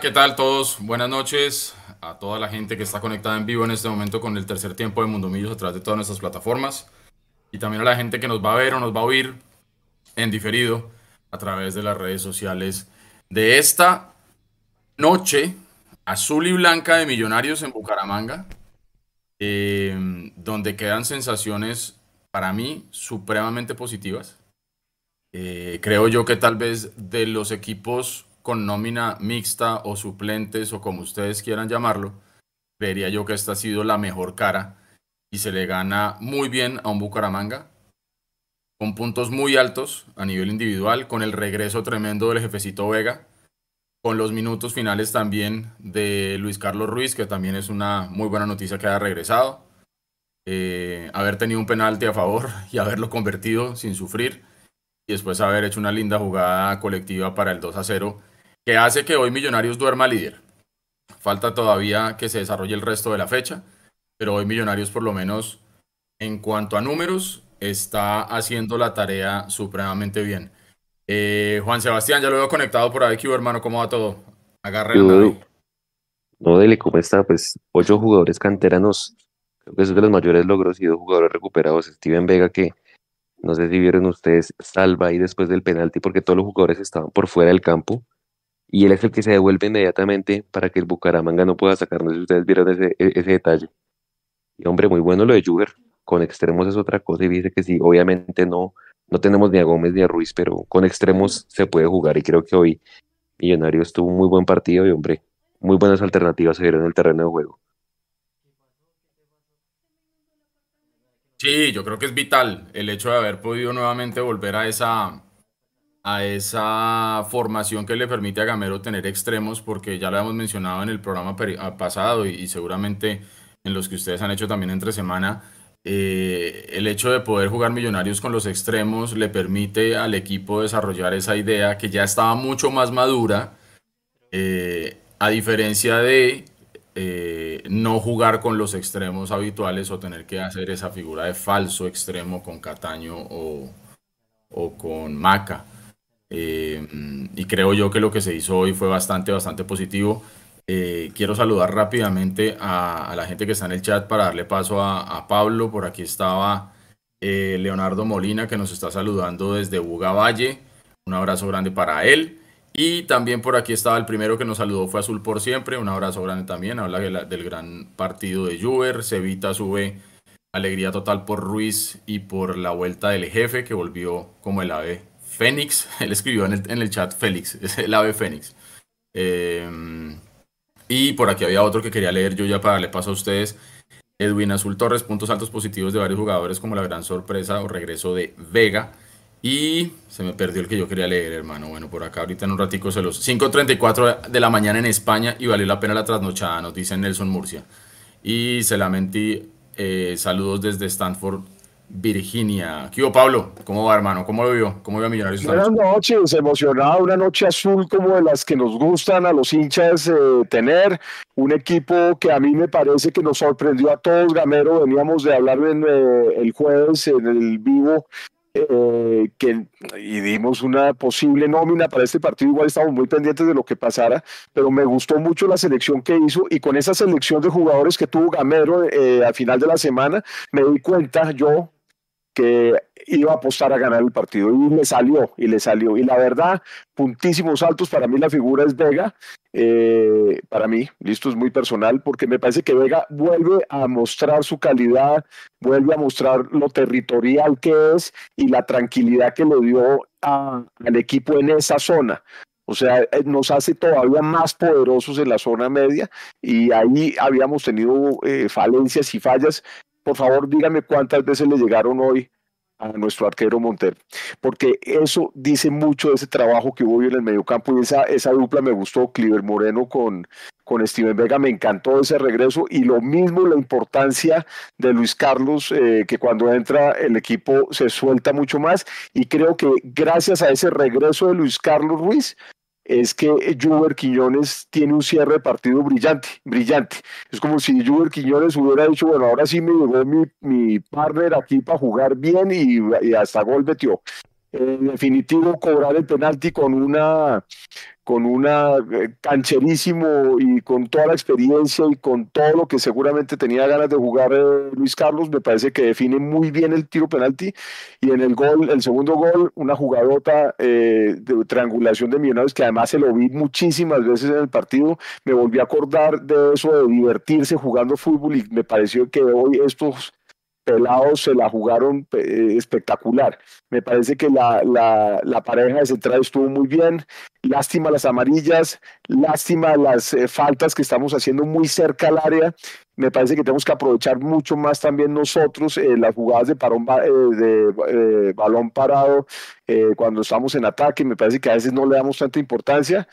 ¿qué tal todos? Buenas noches a toda la gente que está conectada en vivo en este momento con el tercer tiempo de Mundo Millos a través de todas nuestras plataformas y también a la gente que nos va a ver o nos va a oír en diferido a través de las redes sociales de esta noche azul y blanca de Millonarios en Bucaramanga, eh, donde quedan sensaciones para mí supremamente positivas. Eh, creo yo que tal vez de los equipos con nómina mixta o suplentes o como ustedes quieran llamarlo, creería yo que esta ha sido la mejor cara y se le gana muy bien a un Bucaramanga con puntos muy altos a nivel individual, con el regreso tremendo del jefecito Vega, con los minutos finales también de Luis Carlos Ruiz, que también es una muy buena noticia que haya regresado, eh, haber tenido un penalti a favor y haberlo convertido sin sufrir, y después haber hecho una linda jugada colectiva para el 2 a 0 que hace que hoy Millonarios duerma líder. Falta todavía que se desarrolle el resto de la fecha, pero hoy Millonarios por lo menos en cuanto a números está haciendo la tarea supremamente bien. Eh, Juan Sebastián, ya lo veo conectado por aquí, hermano, ¿cómo va todo? Agarre no, no, dele, ¿cómo está? Pues ocho jugadores canteranos, creo que es de los mayores logros y dos jugadores recuperados. Steven Vega, que no sé si vieron ustedes, salva ahí después del penalti porque todos los jugadores estaban por fuera del campo y él es el que se devuelve inmediatamente para que el Bucaramanga no pueda sacar. No sé si ustedes vieron ese, e, ese detalle. Y hombre, muy bueno lo de Juber. Con extremos es otra cosa y dice que sí, obviamente no, no tenemos ni a Gómez ni a Ruiz, pero con extremos se puede jugar y creo que hoy Millonarios tuvo un muy buen partido y hombre, muy buenas alternativas se dieron en el terreno de juego. Sí, yo creo que es vital el hecho de haber podido nuevamente volver a esa a esa formación que le permite a Gamero tener extremos, porque ya lo hemos mencionado en el programa ah, pasado y, seguramente en los que ustedes han hecho también entre semana, eh, el hecho de poder jugar millonarios con los extremos le permite al equipo desarrollar esa idea que ya estaba mucho más madura, eh, a diferencia de eh, no jugar con los extremos habituales o tener que hacer esa figura de falso extremo con Cataño o, o con Maca. Eh, y creo yo que lo que se hizo hoy fue bastante, bastante positivo. Eh, quiero saludar rápidamente a, la gente que está en el chat para darle paso a, Pablo. Por aquí estaba eh, Leonardo Molina que nos está saludando desde Buga Valle. Un abrazo grande para él. Y también por aquí estaba el primero que nos saludó, fue Azul por Siempre. Un abrazo grande también. Habla del gran partido de Juber. Sevita sube alegría total por Ruiz y por la vuelta del jefe que volvió como el ave Fénix, él escribió en el, chat Félix, es el ave Fénix. Em, y por aquí había otro que quería leer yo ya para darle paso a ustedes. Edwin Azul Torres, puntos altos positivos de varios jugadores como la gran sorpresa o regreso de Vega. Y se me perdió el que yo quería leer, hermano. Bueno, por acá ahorita en un ratico se los... 5.34 de la mañana en España y valió la pena la trasnochada, nos dice Nelson Murcia. Y se lamenti, eh, saludos desde Stanford, Virginia. ¿Qué hubo, Pablo? ¿Cómo va, hermano? ¿Cómo lo vio? ¿Cómo vio a Millonarios? Buenas noches, emocionado, una noche azul como de las que nos gustan a los hinchas eh, tener. Un equipo que a mí me parece que nos sorprendió a todos. Gamero, veníamos de hablar en, eh, el jueves en el vivo eh, que, y dimos una posible nómina para este partido, igual estamos muy pendientes de lo que pasara, pero me gustó mucho la selección que hizo y con esa selección de jugadores que tuvo Gamero eh, al final de la semana, me di cuenta yo iba a apostar a ganar el partido y le salió, y le salió. Y la verdad, puntísimos altos, para mí la figura es Vega, eh, para mí, listo, es muy personal, porque me parece que Vega vuelve a mostrar su calidad, vuelve a mostrar lo territorial que es y la tranquilidad que le dio al equipo en esa zona. O sea, eh, nos hace todavía más poderosos en la zona media y ahí habíamos tenido eh, falencias y fallas por favor dígame cuántas veces le llegaron hoy a nuestro arquero Montero, porque eso dice mucho de ese trabajo que hubo hoy en el mediocampo y esa, esa dupla me gustó, Cliver Moreno con, con Steven Vega, me encantó ese regreso y lo mismo la importancia de Luis Carlos, eh, que cuando entra el equipo se suelta mucho más y creo que gracias a ese regreso de Luis Carlos Ruiz, es que Juber Quiñones tiene un cierre de partido brillante, brillante. Es como si Juber Quiñones hubiera dicho, bueno, ahora sí me llegó mi, mi partner aquí para jugar bien y, hasta gol metió. En definitivo cobrar el penalti con una con una eh, cancherísimo y con toda la experiencia y con todo lo que seguramente tenía ganas de jugar eh, Luis Carlos, me parece que define muy bien el tiro penalti. Y en el gol, el segundo gol, una jugadota eh, de triangulación de Millonarios que además se lo vi muchísimas veces en el partido, me volví a acordar de eso de divertirse jugando fútbol y me pareció que hoy estos pelados se la jugaron eh, espectacular. Me parece que la, la, pareja de central estuvo muy bien. Lástima las amarillas, lástima las eh, faltas que estamos haciendo muy cerca al área. Me parece que tenemos que aprovechar mucho más también nosotros eh, las jugadas de, parón, de balón parado cuando estamos en ataque. Me parece que a veces no le damos tanta importancia.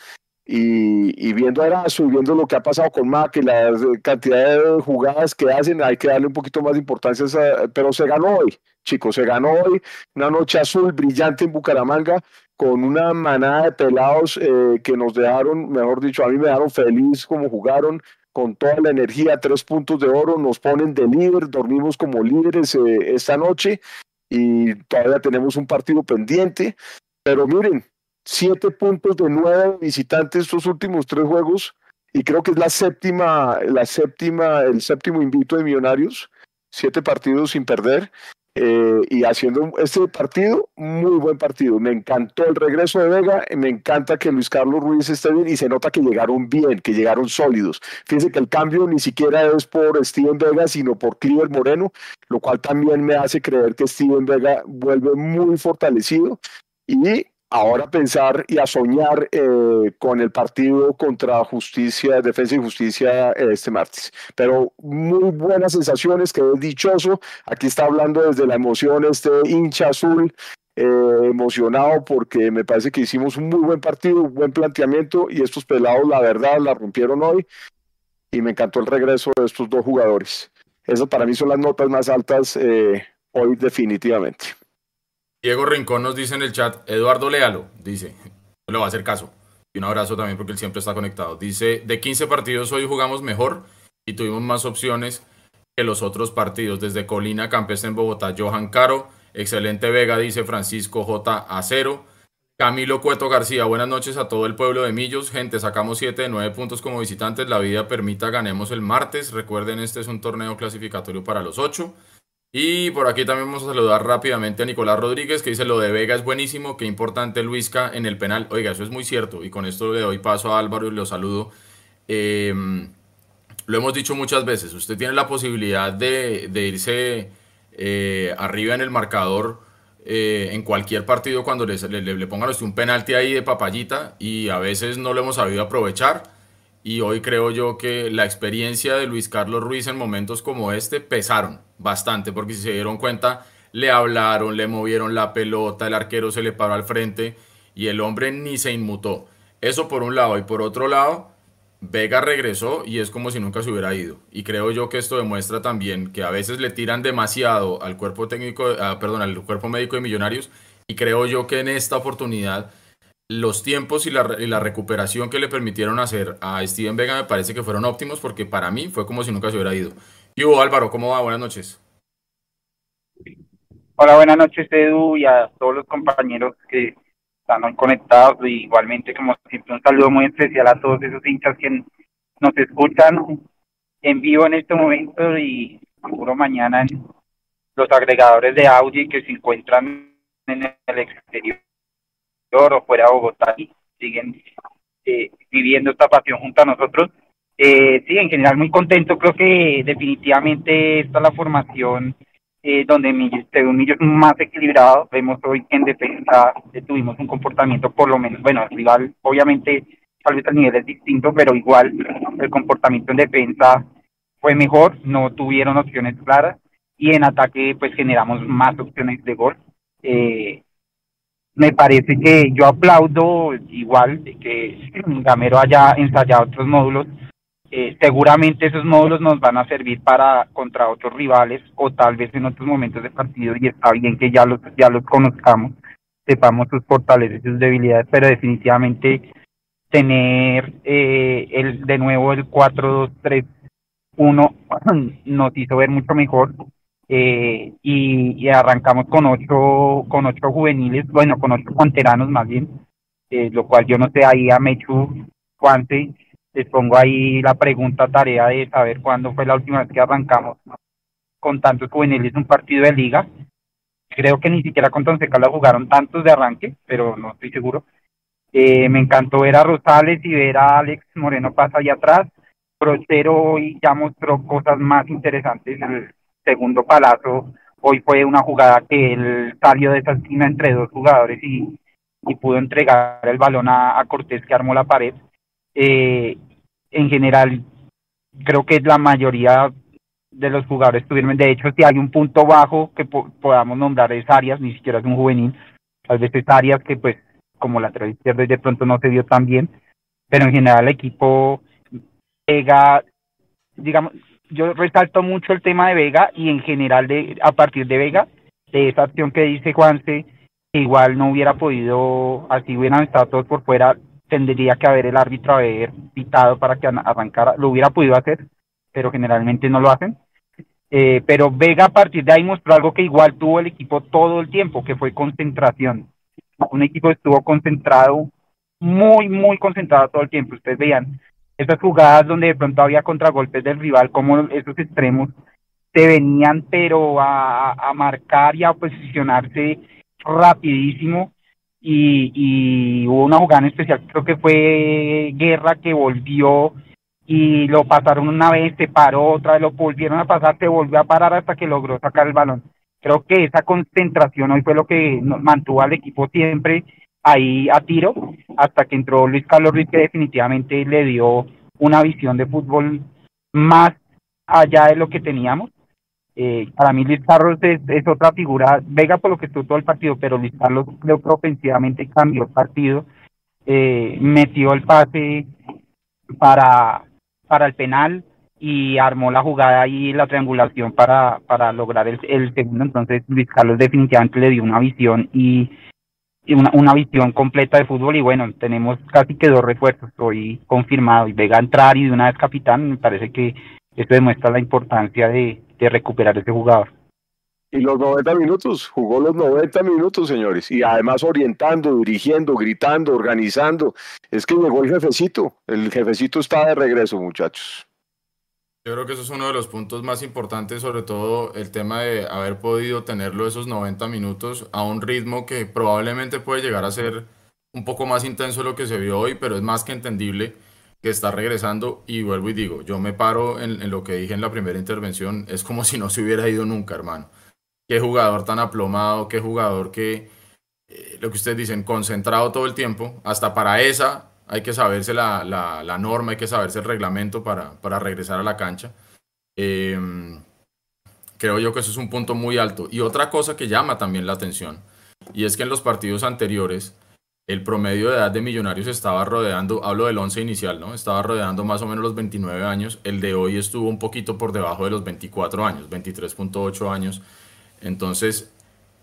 Y, viendo a Erazo y lo que ha pasado con Mac y la cantidad de jugadas que hacen, hay que darle un poquito más de importancia, pero se ganó hoy, chicos, se ganó hoy una noche azul brillante en Bucaramanga con una manada de pelados eh, que nos dejaron, mejor dicho, a mí me dejaron feliz como jugaron, con toda la energía, tres puntos de oro, nos ponen de líder, dormimos como líderes eh, esta noche y todavía tenemos un partido pendiente, pero miren, siete puntos de nueve visitantes estos últimos tres juegos y creo que es la séptima, la séptima, el séptimo invito de Millonarios, siete partidos sin perder eh, y haciendo este partido, muy buen partido. Me encantó el regreso de Vega, me encanta que Luis Carlos Ruiz esté bien y se nota que llegaron bien, que llegaron sólidos. Fíjense que el cambio ni siquiera es por Steven Vega, sino por Cliver Moreno, lo cual también me hace creer que Steven Vega vuelve muy fortalecido y ahora pensar y a soñar eh, con el partido contra Justicia, Defensa y Justicia eh, este martes. Pero muy buenas sensaciones, quedé dichoso. Aquí está hablando desde la emoción este hincha azul. Eh, emocionado porque me parece que hicimos un muy buen partido, un buen planteamiento y estos pelados la verdad la rompieron hoy y me encantó el regreso de estos dos jugadores. Esas para mí son las notas más altas hoy definitivamente. Diego Rincón nos dice en el chat, Eduardo Lealo, dice, no le va a hacer caso. Y un abrazo también porque él siempre está conectado. Dice, de 15 partidos hoy jugamos mejor y tuvimos más opciones que los otros partidos. Desde Colina, Campestre en Bogotá, Johan Caro. Excelente Vega, dice Francisco J. Acero. Camilo Cueto García, buenas noches a todo el pueblo de Millos. Gente, sacamos 7 de 9 puntos como visitantes. La vida permita, ganemos el martes. Recuerden, este es un torneo clasificatorio para los 8. Y por aquí también vamos a saludar rápidamente a Nicolás Rodríguez que dice lo de Vega es buenísimo, qué importante Luisca en el penal. Oiga, eso es muy cierto y con esto le doy paso a Álvaro y lo saludo. Em, lo hemos dicho muchas veces, usted tiene la posibilidad de, irse eh, arriba en el marcador eh, en cualquier partido cuando le, le, pongan un penalti ahí de papayita y a veces no lo hemos sabido aprovechar y hoy creo yo que la experiencia de Luis Carlos Ruiz en momentos como este pesaron bastante, porque si se dieron cuenta, le hablaron, le movieron la pelota, el arquero se le paró al frente y el hombre ni se inmutó. Eso por un lado. Y por otro lado, Vega regresó y es como si nunca se hubiera ido. Y creo yo que esto demuestra también que a veces le tiran demasiado al cuerpo técnico, ah, perdón, al cuerpo médico de Millonarios. Y creo yo que en esta oportunidad los tiempos y la, y la, recuperación que le permitieron hacer a Steven Vega me parece que fueron óptimos porque para mí fue como si nunca se hubiera ido. Y Hugo Álvaro, ¿cómo va? Buenas noches. Hola, buenas noches Edu y a todos los compañeros que están conectados. Igualmente, como siempre, un saludo muy especial a todos esos hinchas que nos escuchan en vivo en este momento y seguro mañana en los agregadores de audio que se encuentran en el exterior o fuera de Bogotá y siguen eh, viviendo esta pasión junto a nosotros. Eh, sí, en general muy contento, creo que definitivamente esta es la formación eh, donde según ellos más equilibrado, vemos hoy que en defensa eh, tuvimos un comportamiento por lo menos, bueno, el rival obviamente tal vez el nivel es distinto, pero igual el comportamiento en defensa fue mejor, no tuvieron opciones claras y en ataque pues generamos más opciones de gol. Eh, me parece que yo aplaudo igual que Gamero haya ensayado otros módulos. Eh, seguramente esos módulos nos van a servir para contra otros rivales o tal vez en otros momentos de partido y está bien que ya los ya los conozcamos, sepamos sus fortalezas y sus debilidades, pero definitivamente tener eh, el de nuevo el 4-2-3-1 nos hizo ver mucho mejor eh, y, arrancamos con ocho, con ocho juveniles, bueno, con ocho canteranos más bien, eh, lo cual yo no sé, ahí a Mechu, Juante, les pongo ahí la pregunta, tarea de saber cuándo fue la última vez que arrancamos con tantos juveniles un partido de liga. Creo que ni siquiera con Tonsecala jugaron tantos de arranque, pero no estoy seguro. Eh, me encantó ver a Rosales y ver a Alex Moreno pasa allá atrás. Brochero hoy ya mostró cosas más interesantes. Segundo palazo. Hoy fue una jugada que él salió de esa esquina entre dos jugadores y, y pudo entregar el balón a, Cortés que armó la pared. Eh, en general, creo que la mayoría de los jugadores tuvieron, de hecho, si hay un punto bajo que podamos nombrar es Arias, ni siquiera es un juvenil, tal vez es Arias que pues como lateral izquierdo y de pronto no se dio tan bien, pero en general el equipo Vega, digamos, yo resalto mucho el tema de Vega y en general de a partir de Vega, de esa acción que dice Juanse, que igual no hubiera podido, así hubieran estado todos por fuera, tendría que haber el árbitro haber pitado para que arrancara, lo hubiera podido hacer, pero generalmente no lo hacen. Eh, pero Vega a partir de ahí mostró algo que igual tuvo el equipo todo el tiempo, que fue concentración un equipo estuvo concentrado, muy, muy concentrado todo el tiempo. Ustedes veían esas jugadas donde de pronto había contragolpes del rival, como esos extremos se venían, pero a, a marcar y a posicionarse rapidísimo. Y, y hubo una jugada en especial, creo que fue Guerra que volvió y lo pasaron una vez, se paró, otra vez lo volvieron a pasar, se volvió a parar hasta que logró sacar el balón creo que esa concentración hoy fue lo que mantuvo al equipo siempre ahí a tiro hasta que entró Luis Carlos Ruiz que definitivamente le dio una visión de fútbol más allá de lo que teníamos. Eh, para mí Luis Carlos es, otra figura, Vega por lo que estuvo todo el partido, pero Luis Carlos creo ofensivamente cambió el partido, eh, metió el pase para, para el penal, y armó la jugada y la triangulación para, para lograr el segundo. Entonces Luis Carlos definitivamente le dio una visión y, una, una visión completa de fútbol y bueno, tenemos casi que dos refuerzos, hoy confirmado y Vega entrar y de una vez capitán, me parece que esto demuestra la importancia de, de recuperar ese jugador. Y los 90 minutos, jugó los 90 minutos, señores, y además orientando, dirigiendo, gritando, organizando. Es que llegó el jefecito, el jefecito está de regreso, muchachos. Yo creo que eso es uno de los puntos más importantes, sobre todo el tema de haber podido tenerlo esos 90 minutos a un ritmo que probablemente puede llegar a ser un poco más intenso de lo que se vio hoy, pero es más que entendible que está regresando y vuelvo y digo, yo me paro en, lo que dije en la primera intervención, es como si no se hubiera ido nunca, hermano. Qué jugador tan aplomado, qué jugador que, eh, lo que ustedes dicen, concentrado todo el tiempo, hasta para esa hay que saberse la, la, norma, hay que saberse el reglamento para, para regresar a la cancha. Em, creo yo que eso es un punto muy alto. Y otra cosa que llama también la atención, y es que en los partidos anteriores, el promedio de edad de Millonarios estaba rodeando, hablo del 11 inicial, ¿no? Estaba rodeando más o menos los 29 años. El de hoy estuvo un poquito por debajo de los 24 años, 23.8 años. Entonces,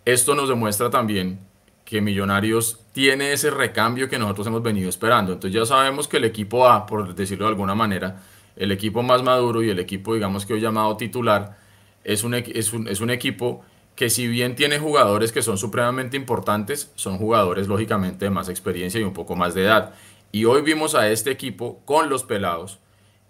esto nos demuestra también que Millonarios tiene ese recambio que nosotros hemos venido esperando. Entonces ya sabemos que el equipo A, por decirlo de alguna manera, el equipo más maduro y el equipo, digamos que hoy llamado titular, es un, es un, es un equipo que si bien tiene jugadores que son supremamente importantes, son jugadores lógicamente de más experiencia y un poco más de edad. Y hoy vimos a este equipo con los pelados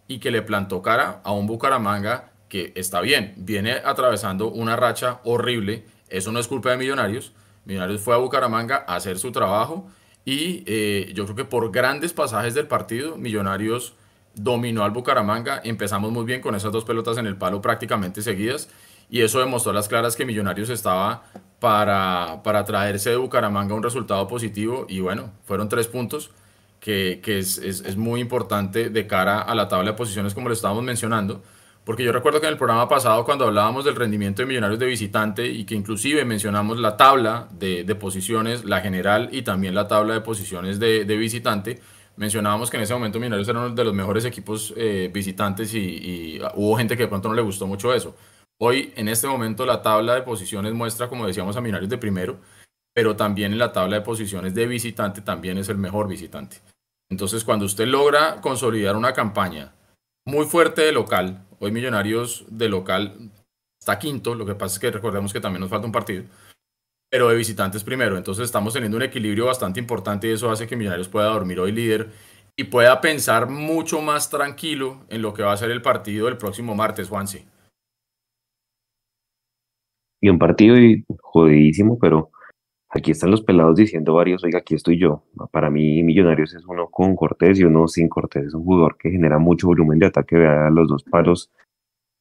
y que le plantó cara a un Bucaramanga que está bien, viene atravesando una racha horrible, eso no es culpa de Millonarios, Millonarios fue a Bucaramanga a hacer su trabajo y eh, yo creo que por grandes pasajes del partido, Millonarios dominó al Bucaramanga. Empezamos muy bien con esas dos pelotas en el palo prácticamente seguidas y eso demostró las claras que Millonarios estaba para, para traerse de Bucaramanga un resultado positivo y bueno, fueron tres puntos que, que es, es, es, muy importante de cara a la tabla de posiciones como lo estábamos mencionando. Porque yo recuerdo que en el programa pasado, cuando hablábamos del rendimiento de Millonarios de visitante y que inclusive mencionamos la tabla de, de posiciones, la general y también la tabla de posiciones de, de, visitante, mencionábamos que en ese momento Millonarios era uno de los mejores equipos eh, visitantes y, y, hubo gente que de pronto no le gustó mucho eso. Hoy, en este momento, la tabla de posiciones muestra, como decíamos, a Millonarios de primero, pero también en la tabla de posiciones de visitante también es el mejor visitante. Entonces, cuando usted logra consolidar una campaña muy fuerte de local, Hoy Millonarios de local está quinto, lo que pasa es que recordemos que también nos falta un partido, pero de visitantes primero, entonces estamos teniendo un equilibrio bastante importante y eso hace que Millonarios pueda dormir hoy líder y pueda pensar mucho más tranquilo en lo que va a ser el partido del próximo martes, Juansi. Y un partido jodidísimo, pero aquí están los pelados diciendo varios, oiga, aquí estoy yo. Para mí Millonarios es uno con Cortés y uno sin Cortés. Es un jugador que genera mucho volumen de ataque. Vea los dos palos,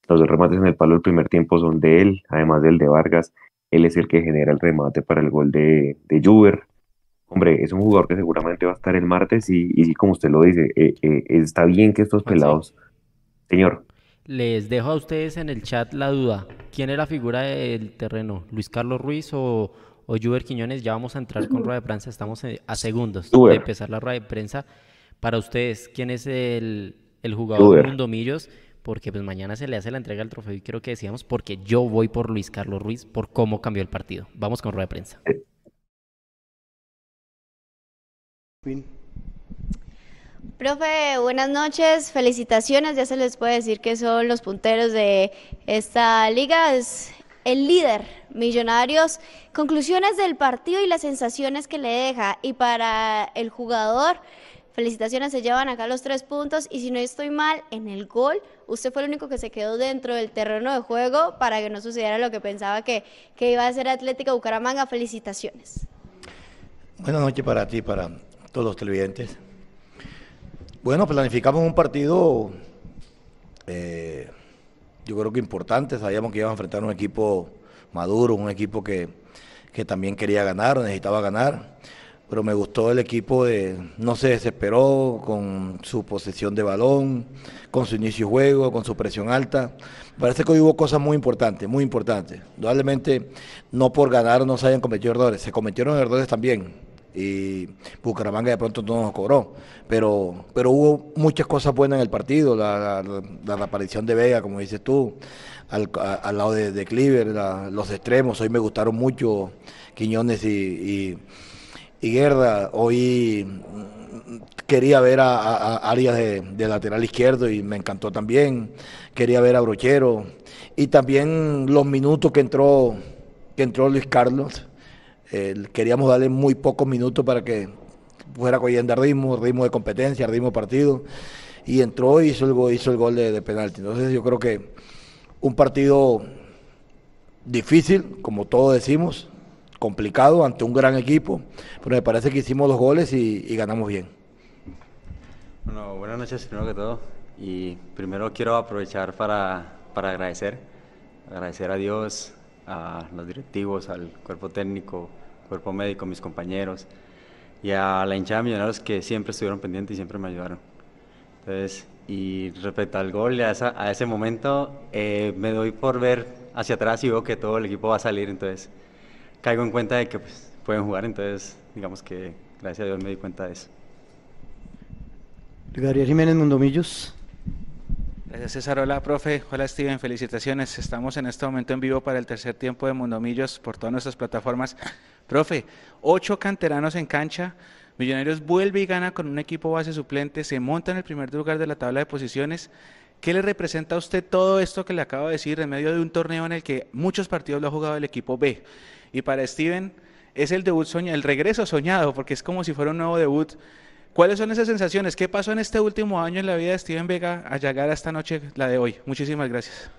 los dos remates en el palo del primer tiempo son de él, además del de Vargas. Él es el que genera el remate para el gol de, de Juber. Hombre, es un jugador que seguramente va a estar el martes y, y como usted lo dice, eh, eh, está bien que estos pelados... Señor. Les dejo a ustedes en el chat la duda. ¿Quién es la figura del terreno? ¿Luis Carlos Ruiz o, o Juber Quiñones? Ya vamos a entrar con rueda de prensa. Estamos a segundos de empezar la rueda de prensa. Para ustedes, ¿quién es el, el jugador Mundo Millos? Porque pues mañana se le hace la entrega del trofeo y quiero que decíamos porque yo voy por Luis Carlos Ruiz por cómo cambió el partido. Vamos con rueda de prensa. Profe, buenas noches, felicitaciones, ya se les puede decir que son los punteros de esta liga, es el líder, Millonarios. Conclusiones del partido y las sensaciones que le deja. Y para el jugador, felicitaciones, se llevan acá los tres puntos. Y si no estoy mal, en el gol, usted fue el único que se quedó dentro del terreno de juego para que no sucediera lo que pensaba que, que iba a ser Atlético Bucaramanga. Felicitaciones. Buenas noches para ti, para todos los televidentes. Bueno, planificamos un partido, eh, yo creo que importante. Sabíamos que íbamos a enfrentar un equipo maduro, un equipo que, que también quería ganar, necesitaba ganar. Pero me gustó el equipo, de, no se desesperó con su posesión de balón, con su inicio de juego, con su presión alta. Parece que hoy hubo cosas muy importantes, muy importantes. Probablemente no por ganar no se hayan cometido errores, se cometieron errores también y Bucaramanga de pronto no nos cobró. Pero, pero hubo muchas cosas buenas en el partido, la, la, reaparición de Vega, como dices tú, al, lado de, de Cleaver, los extremos, hoy me gustaron mucho Quiñones y, y, Guerra, hoy quería ver a, Arias de, de, lateral izquierdo y me encantó también, quería ver a Brochero. Y también los minutos que entró, que entró Luis Carlos queríamos darle muy pocos minutos para que fuera cogiendo ritmo, ritmo de competencia, ritmo de partido. Y entró y hizo el, gol, hizo el gol de, penalti. Entonces yo creo que un partido difícil, como todos decimos, complicado ante un gran equipo, pero me parece que hicimos los goles y, ganamos bien. Bueno, buenas noches primero que todo. Y primero quiero aprovechar para, para agradecer, agradecer a Dios, a los directivos, al cuerpo técnico, cuerpo médico, mis compañeros y a la hinchada de Millonarios que siempre estuvieron pendientes y siempre me ayudaron. Entonces, y respecto al gol, a, a ese momento eh, me doy por ver hacia atrás y veo que todo el equipo va a salir, entonces caigo en cuenta de que pues, pueden jugar, entonces digamos que gracias a Dios me di cuenta de eso. Gabriel Jiménez Mundomillos. Gracias César, hola profe, hola Steven, felicitaciones. Estamos en este momento en vivo para el tercer tiempo de Mundomillos por todas nuestras plataformas. Profe, ocho canteranos en cancha, Millonarios vuelve y gana con un equipo base suplente, se monta en el primer lugar de la tabla de posiciones. ¿Qué le representa a usted todo esto que le acabo de decir en medio de un torneo en el que muchos partidos lo ha jugado el equipo B? Y para Steven es el debut soñado, el regreso soñado, porque es como si fuera un nuevo debut ¿Cuáles son esas sensaciones? ¿Qué pasó en este último año en la vida de Steven Vega a llegar a esta noche, la de hoy? Muchísimas gracias.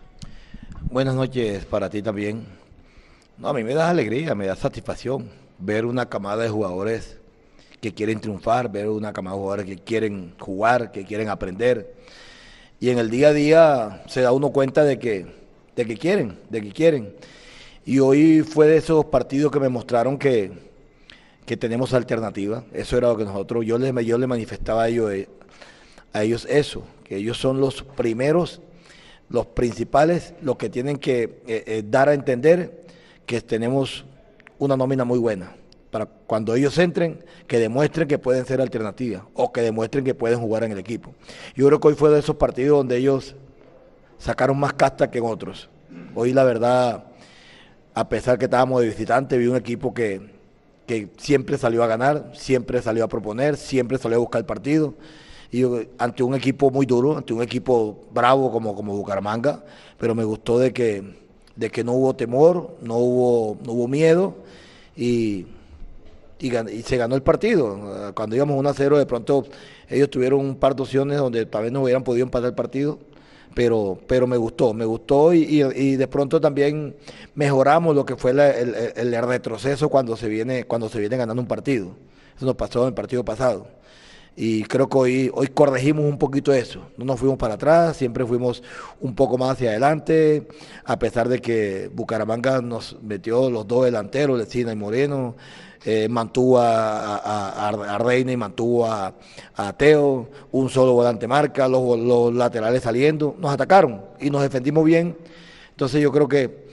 Buenas noches para ti también. No, a mí me da alegría, me da satisfacción ver una camada de jugadores que quieren triunfar, ver una camada de jugadores que quieren jugar, que quieren aprender. Y en el día a día se da uno cuenta de que, de que quieren, de que quieren. Y hoy fue de esos partidos que me mostraron que, que tenemos alternativa. Eso era lo que nosotros, yo les, yo les manifestaba a ellos, eh, a ellos eso, que ellos son los primeros, los principales, los que tienen que eh, eh, dar a entender que tenemos una nómina muy buena. Para cuando ellos entren, que demuestren que pueden ser alternativa o que demuestren que pueden jugar en el equipo. Yo creo que hoy fue de esos partidos donde ellos sacaron más casta que en otros. Hoy la verdad, a pesar que estábamos de visitante, vi un equipo que, que siempre salió a ganar, siempre salió a proponer, siempre salió a buscar el partido. Y ante un equipo muy duro, ante un equipo bravo como, como Bucaramanga, pero me gustó de que de que no hubo temor, no hubo, no hubo miedo y, y, se ganó el partido. Cuando íbamos 1 a 0, de pronto ellos tuvieron un par de opciones donde tal vez no hubieran podido empatar el partido, pero, pero me gustó, me gustó y, de pronto también mejoramos lo que fue el, el, retroceso cuando se, viene, cuando se viene ganando un partido. Eso nos pasó en el partido pasado y creo que hoy, hoy corregimos un poquito eso. No nos fuimos para atrás, siempre fuimos un poco más hacia adelante, a pesar de que Bucaramanga nos metió los dos delanteros, Lecina y Moreno, eh, mantuvo a, Reina y mantuvo a, Teo, un solo volante marca, los, laterales saliendo, nos atacaron y nos defendimos bien. Entonces yo creo que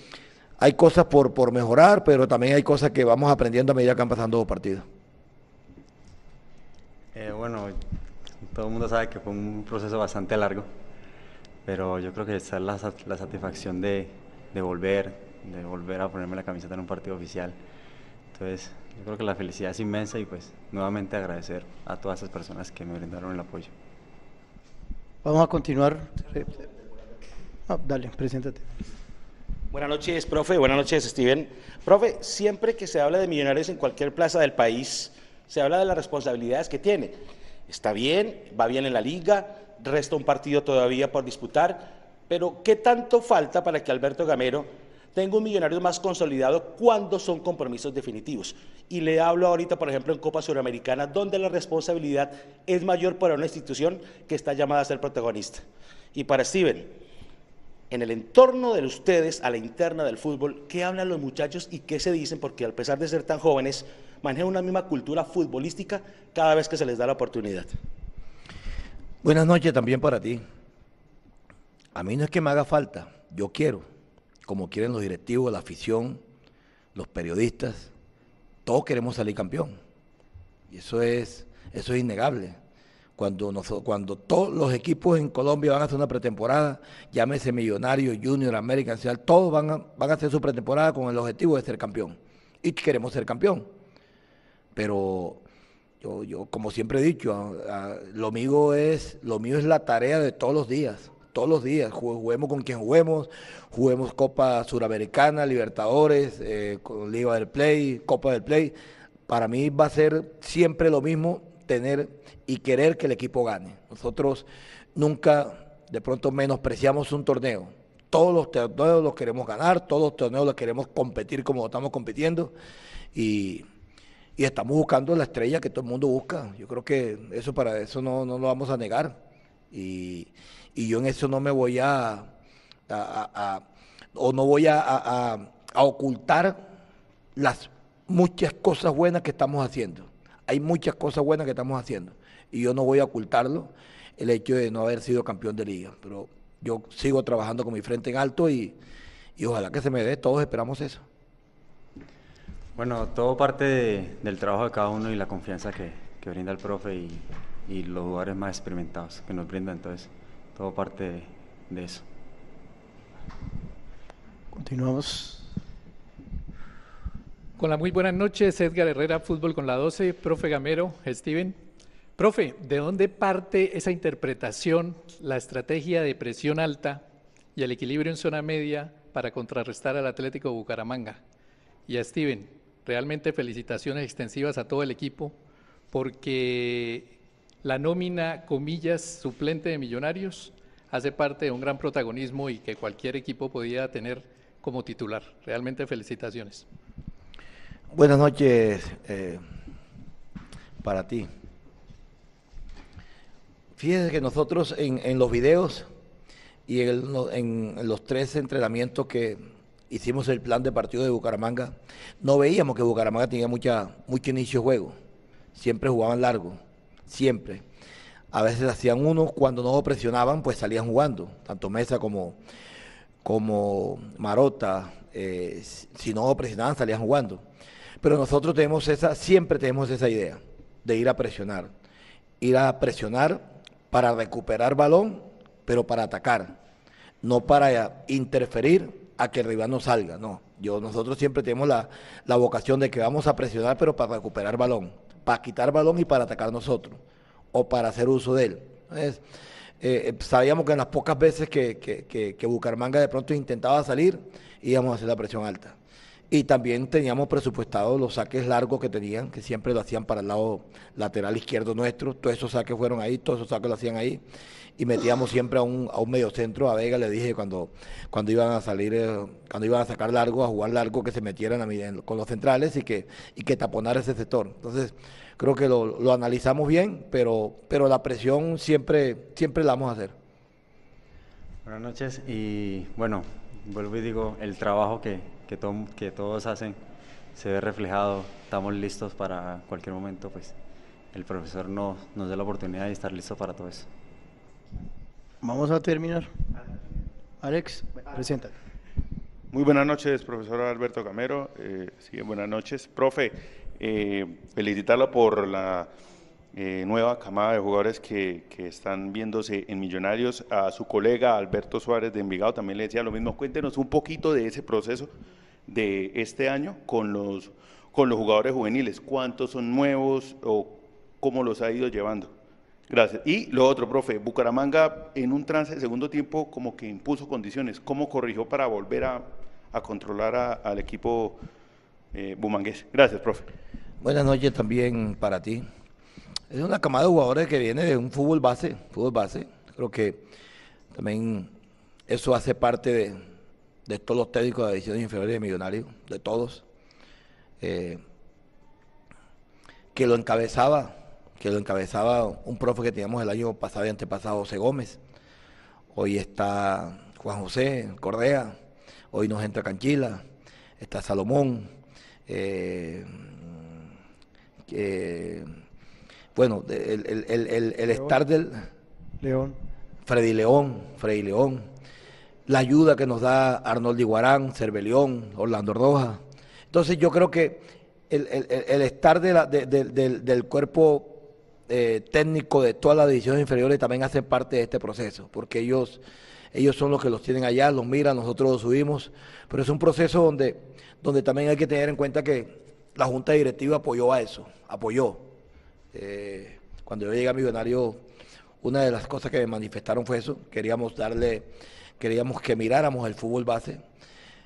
hay cosas por, por mejorar, pero también hay cosas que vamos aprendiendo a medida que han pasando los partidos. Eh, bueno, todo el mundo sabe que fue un proceso bastante largo, pero yo creo que esa es la, la satisfacción de, de, volver, de volver a ponerme la camiseta en un partido oficial. Entonces, yo creo que la felicidad es inmensa y pues nuevamente agradecer a todas esas personas que me brindaron el apoyo. Vamos a continuar. dale, preséntate. Buenas noches, profe. Buenas noches, Steven. Profe, siempre que se habla de millonarios en cualquier plaza del país, se habla de las responsabilidades que tiene. Está bien, va bien en la liga, resta un partido todavía por disputar, pero ¿qué tanto falta para que Alberto Gamero tenga un millonario más consolidado cuando son compromisos definitivos? Y le hablo ahorita, por ejemplo, en Copa Suramericana, donde la responsabilidad es mayor para una institución que está llamada a ser protagonista. Y para Steven, en el entorno de ustedes, a la interna del fútbol, ¿qué hablan los muchachos y qué se dicen? Porque a pesar de ser tan jóvenes, manejan una misma cultura futbolística cada vez que se les da la oportunidad. Buenas noches también para ti. A mí no es que me haga falta, yo quiero, como quieren los directivos, la afición, los periodistas, todos queremos salir campeón. Y eso es, eso es innegable. Cuando, cuando todos los equipos en Colombia van a hacer una pretemporada, llámese Millonario, Junior, American, todos van a, van a hacer su pretemporada con el objetivo de ser campeón. Y queremos ser campeón pero yo, yo como siempre he dicho, lo mío es lo mío es la tarea de todos los días, todos los días, juguemos con quien juguemos, juguemos Copa Suramericana, Libertadores, eh, Liga del Play, Copa del Play. Para mí va a ser siempre lo mismo tener y querer que el equipo gane. Nosotros nunca de pronto menospreciamos un torneo. Todos los torneos los queremos ganar, todos los torneos los queremos competir como estamos compitiendo y y estamos buscando la estrella que todo el mundo busca. Yo creo que eso para eso no, no lo vamos a negar. Y, yo en eso no me voy a, o no voy a, ocultar las muchas cosas buenas que estamos haciendo. Hay muchas cosas buenas que estamos haciendo. Y yo no voy a ocultarlo el hecho de no haber sido campeón de liga. Pero yo sigo trabajando con mi frente en alto y, y ojalá que se me dé. Todos esperamos eso. Bueno, todo parte del trabajo de cada uno y la confianza que, brinda el profe y, los jugadores más experimentados que nos brindan. Entonces, todo parte de, eso. Continuamos. Con la muy buenas noches, Edgar Herrera, Fútbol con la 12, profe Gamero, Steven. Profe, ¿de dónde parte esa interpretación, la estrategia de presión alta y el equilibrio en zona media para contrarrestar al Atlético Bucaramanga? Y a Steven, Realmente felicitaciones extensivas a todo el equipo porque la nómina, comillas, suplente de Millonarios hace parte de un gran protagonismo y que cualquier equipo podía tener como titular. Realmente felicitaciones. Buenas noches eh, para ti. Fíjese que nosotros en, los videos y en los tres entrenamientos que, hicimos el plan de partido de Bucaramanga, no veíamos que Bucaramanga tenía mucha, mucho inicio de juego. Siempre jugaban largo, siempre. A veces hacían uno, cuando no presionaban, pues salían jugando, tanto Mesa como, como Marota, eh, si no presionaban, salían jugando. Pero nosotros tenemos esa, siempre tenemos esa idea de ir a presionar. Ir a presionar para recuperar balón, pero para atacar, no para interferir a que el rival no salga, no. Yo, nosotros siempre tenemos la, vocación de que vamos a presionar, pero para recuperar balón, para quitar balón y para atacar nosotros, o para hacer uso de él. Entonces, eh, sabíamos que en las pocas veces que, que, que, Bucaramanga de pronto intentaba salir, íbamos a hacer la presión alta. Y también teníamos presupuestados los saques largos que tenían, que siempre lo hacían para el lado lateral izquierdo nuestro. Todos esos saques fueron ahí, todos esos saques lo hacían ahí. Y metíamos siempre a un, a un medio centro, a Vega le dije cuando, cuando iban a salir, eh, cuando iban a sacar largo, a jugar largo, que se metieran con los centrales y que, y que taponara ese sector. Entonces, creo que lo, analizamos bien, pero, pero la presión siempre, siempre la vamos a hacer. Buenas noches y bueno, vuelvo y digo, el trabajo que, que, que todos hacen se ve reflejado, estamos listos para cualquier momento, pues el profesor no, nos da la oportunidad de estar listo para todo eso. Vamos a terminar. Alex, preséntate. Muy buenas noches, profesor Alberto Camero. Eh, sí, buenas noches. Profe, eh, felicitarlo por la eh, nueva camada de jugadores que, están viéndose en Millonarios. A su colega Alberto Suárez de Envigado también le decía lo mismo. Cuéntenos un poquito de ese proceso de este año con los, con los jugadores juveniles. ¿Cuántos son nuevos o cómo los ha ido llevando? Gracias. Y lo otro, profe, Bucaramanga en un trance de segundo tiempo como que impuso condiciones. ¿Cómo corrigió para volver a, controlar al equipo eh, bumangués? Gracias, profe. Buenas noches también para ti. Es una camada de jugadores que viene de un fútbol base, fútbol base. Creo que también eso hace parte de, todos los técnicos de ediciones inferiores de Millonarios, de todos. Eh, que lo encabezaba, que lo encabezaba un profe que teníamos el año pasado y antepasado, José Gómez. Hoy está Juan José Cordea, hoy nos entra Canchila, está Salomón. Eh, bueno, el, el, estar del... León. Freddy León, Freddy León. La ayuda que nos da Arnold Iguarán, Cervelión, Orlando Roja. Entonces yo creo que el, estar de la, del, cuerpo eh, técnico de todas las divisiones inferiores también hace parte de este proceso, porque ellos, ellos son los que los tienen allá, los miran, nosotros los subimos, pero es un proceso donde, donde también hay que tener en cuenta que la Junta Directiva apoyó a eso, apoyó. Eh, cuando yo llegué a Millonario, una de las cosas que me manifestaron fue eso, queríamos darle, queríamos que miráramos el fútbol base.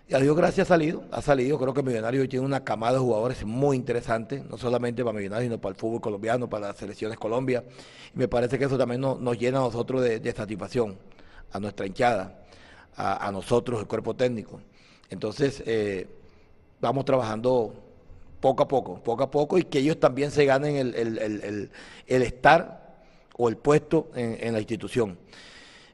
Y a Dios gracias ha salido, ha salido, creo que Millonario tiene una camada de jugadores muy interesante, no solamente para Millonario, sino para el fútbol colombiano, para las selecciones Colombia. Y me parece que eso también nos, llena a nosotros de, satisfacción, a nuestra hinchada, a, nosotros, el cuerpo técnico. Entonces, eh, vamos trabajando poco a poco, poco a poco, y que ellos también se ganen el, estar o el puesto en, la institución.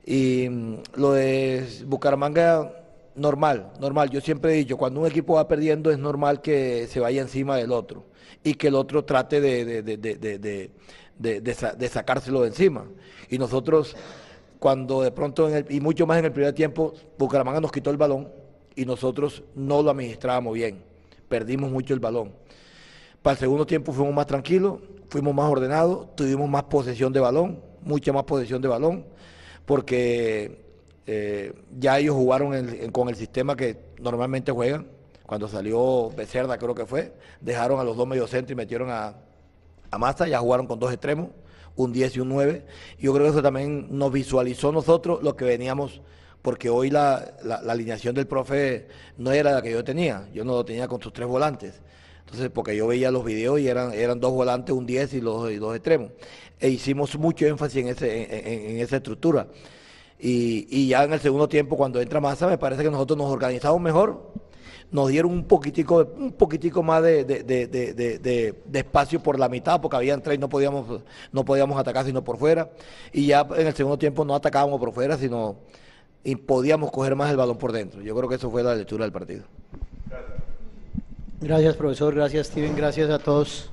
Y mm, lo de Bucaramanga, normal, normal. Yo siempre he dicho, cuando un equipo va perdiendo es normal que se vaya encima del otro y que el otro trate de, de, sacárselo de encima. Y nosotros, cuando de pronto, y mucho más en el primer tiempo, Bucaramanga nos quitó el balón y nosotros no lo administrábamos bien perdimos mucho el balón. Para el segundo tiempo fuimos más tranquilos, fuimos más ordenados, tuvimos más posesión de balón, mucha más posesión de balón, porque eh, ya ellos jugaron con el sistema que normalmente juegan. Cuando salió Becerda, creo que fue, dejaron a los dos mediocentros y metieron a, a Massa, ya jugaron con dos extremos, un 10 y un 9. Yo creo que eso también nos visualizó nosotros lo que veníamos porque hoy la, alineación del profe no era la que yo tenía, yo no lo tenía con sus tres volantes. Entonces, porque yo veía los videos y eran, eran dos volantes, un 10 y, los, dos extremos. E hicimos mucho énfasis en, ese, en, esa estructura. Y, ya en el segundo tiempo, cuando entra Massa, me parece que nosotros nos organizamos mejor, nos dieron un poquitico, un poquitico más de, espacio por la mitad, porque habían tres y no podíamos, no podíamos atacar sino por fuera. Y ya en el segundo tiempo no atacábamos por fuera, sino y podíamos coger más el balón por dentro. Yo creo que eso fue la lectura del partido. Gracias, profesor. Gracias, Steven. Gracias a todos.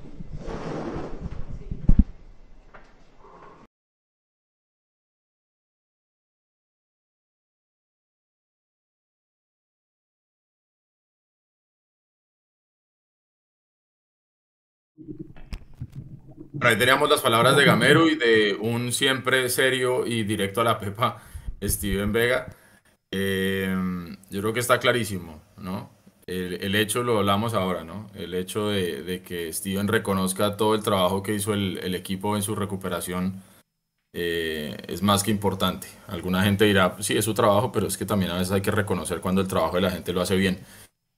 Ahí teníamos las palabras de Gamero y de un siempre serio y directo a la pepa Steven Vega, em, yo creo que está clarísimo, ¿no? El, hecho, lo hablamos ahora, ¿no? El hecho de, que Steven reconozca todo el trabajo que hizo el, equipo en su recuperación eh, es más que importante. Alguna gente dirá, sí, es su trabajo, pero es que también a veces hay que reconocer cuando el trabajo de la gente lo hace bien.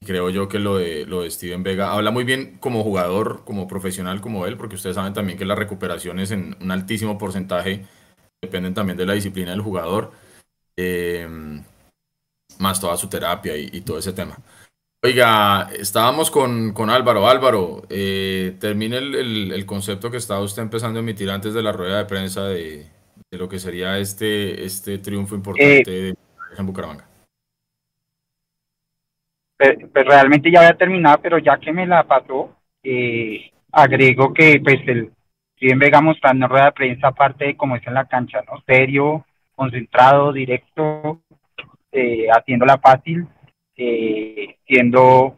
Creo yo que lo de, lo de Steven Vega habla muy bien como jugador, como profesional como él, porque ustedes saben también que las recuperaciones en un altísimo porcentaje dependen también de la disciplina del jugador, eh, más toda su terapia y, todo ese tema. Oiga, estábamos con, con Álvaro. Álvaro, eh, termine el, el, concepto que estaba usted empezando a emitir antes de la rueda de prensa de, de lo que sería este, este triunfo importante eh, en Bucaramanga. Pues, pues, realmente ya había terminado, pero ya que me la pasó, eh, agrego que pues el Steven Vega mostrando rueda de prensa aparte de cómo es en la cancha, ¿no? Serio, concentrado, directo, eh, haciéndola fácil, eh, siendo,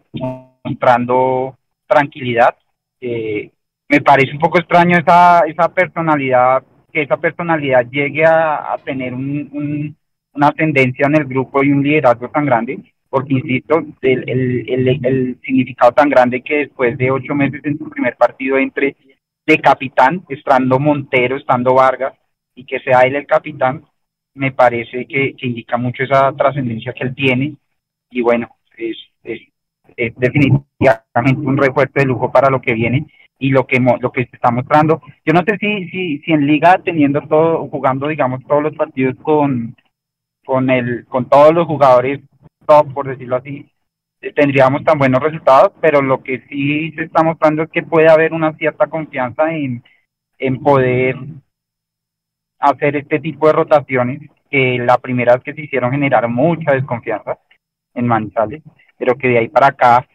mostrando tranquilidad. Eh, me parece un poco extraño esa, esa personalidad, que esa personalidad llegue a, tener un, una tendencia en el grupo y un liderazgo tan grande, porque insisto, el, el, el, significado tan grande que después de ocho meses en su primer partido entre de capitán, estando Montero, estando Vargas, y que sea él el capitán, me parece que, que indica mucho esa trascendencia que él tiene y bueno, es, definitivamente un refuerzo de lujo para lo que viene y lo que lo que se está mostrando. Yo no sé si, si, si en liga teniendo todo, jugando digamos todos los partidos con, con el, con todos los jugadores por decirlo así, tendríamos tan buenos resultados, pero lo que sí se está mostrando es que puede haber una cierta confianza en, en poder hacer este tipo de rotaciones que la primera vez que se hicieron generar mucha desconfianza en Manizales, pero que de ahí para acá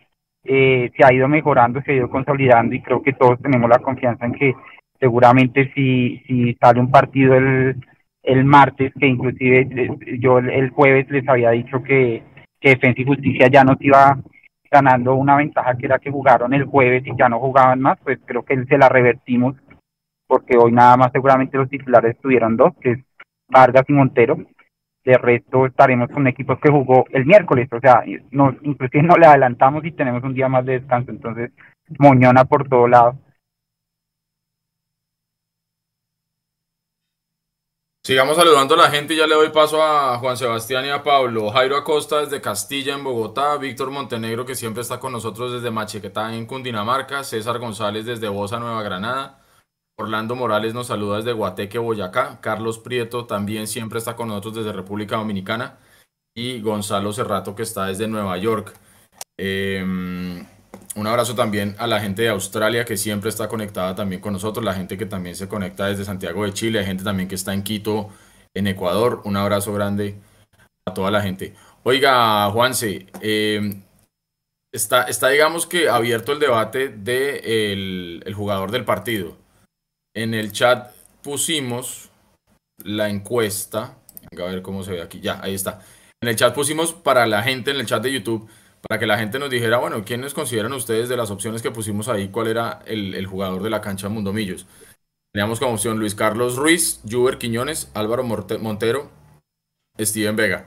eh, se ha ido mejorando, se ha ido consolidando y creo que todos tenemos la confianza en que seguramente si, si sale un partido el, el martes, que inclusive eh, yo el jueves les había dicho que, que Defensa y Justicia ya nos iba ganando una ventaja que era que jugaron el jueves y ya no jugaban más, pues creo que se la revertimos porque hoy nada más seguramente los titulares estuvieron dos, que es Vargas y Montero, de resto estaremos con equipos que jugó el miércoles, o sea, nos, inclusive no le adelantamos y tenemos un día más de descanso, entonces moñona por todo lado. Sigamos saludando a la gente y ya le doy paso a Juan Sebastián y a Pablo. Jairo Acosta desde Castilla en Bogotá, Víctor Montenegro que siempre está con nosotros desde Machequetá en Cundinamarca, César González desde Bosa, Nueva Granada, Orlando Morales nos saluda desde Guateque, Boyacá. Carlos Prieto también siempre está con nosotros desde República Dominicana. Y Gonzalo Cerrato que está desde Nueva York. Em, un abrazo también a la gente de Australia que siempre está conectada también con nosotros. La gente que también se conecta desde Santiago de Chile. Hay gente también que está en Quito, en Ecuador. Un abrazo grande a toda la gente. Oiga, Juanse, em, está, está digamos que abierto el debate del de el jugador del partido en el chat pusimos la encuesta. A ver cómo se ve aquí. Ya, ahí está. En el chat pusimos para la gente, en el chat de YouTube, para que la gente nos dijera, bueno, ¿quiénes consideran ustedes de las opciones que pusimos ahí? ¿Cuál era el, jugador de la cancha Mundo Millos? Teníamos como opción Luis Carlos Ruiz, Juber Quiñones, Álvaro Montero, Steven Vega.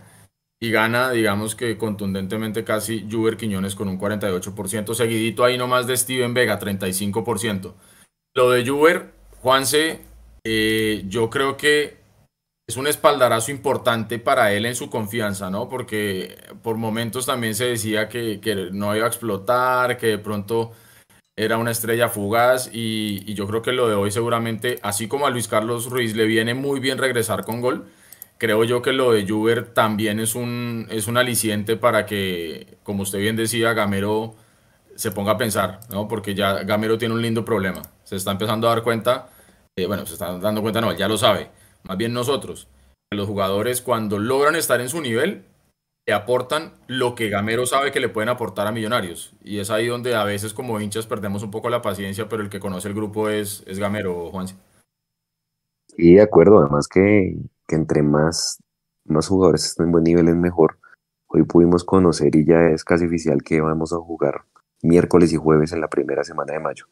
Y gana, digamos que contundentemente casi Juber Quiñones con un 48%, seguidito ahí nomás de Steven Vega, 35%. Lo de Juber Juanse, eh, yo creo que es un espaldarazo importante para él en su confianza, ¿no? Porque por momentos también se decía que, no iba a explotar, que de pronto era una estrella fugaz y, yo creo que lo de hoy seguramente, así como a Luis Carlos Ruiz le viene muy bien regresar con gol, creo yo que lo de Juber también es un, es un aliciente para que, como usted bien decía, Gamero se ponga a pensar, ¿no? Porque ya Gamero tiene un lindo problema. Se está empezando a dar cuenta, eh, bueno, se está dando cuenta, no, ya lo sabe, más bien nosotros, los jugadores cuando logran estar en su nivel, le aportan lo que Gamero sabe que le pueden aportar a Millonarios. Y es ahí donde a veces como hinchas perdemos un poco la paciencia, pero el que conoce el grupo es, es Gamero, Juan. Y de acuerdo, además que, que entre más, más jugadores estén en buen nivel es mejor. Hoy pudimos conocer y ya es casi oficial que vamos a jugar miércoles y jueves en la primera semana de mayo.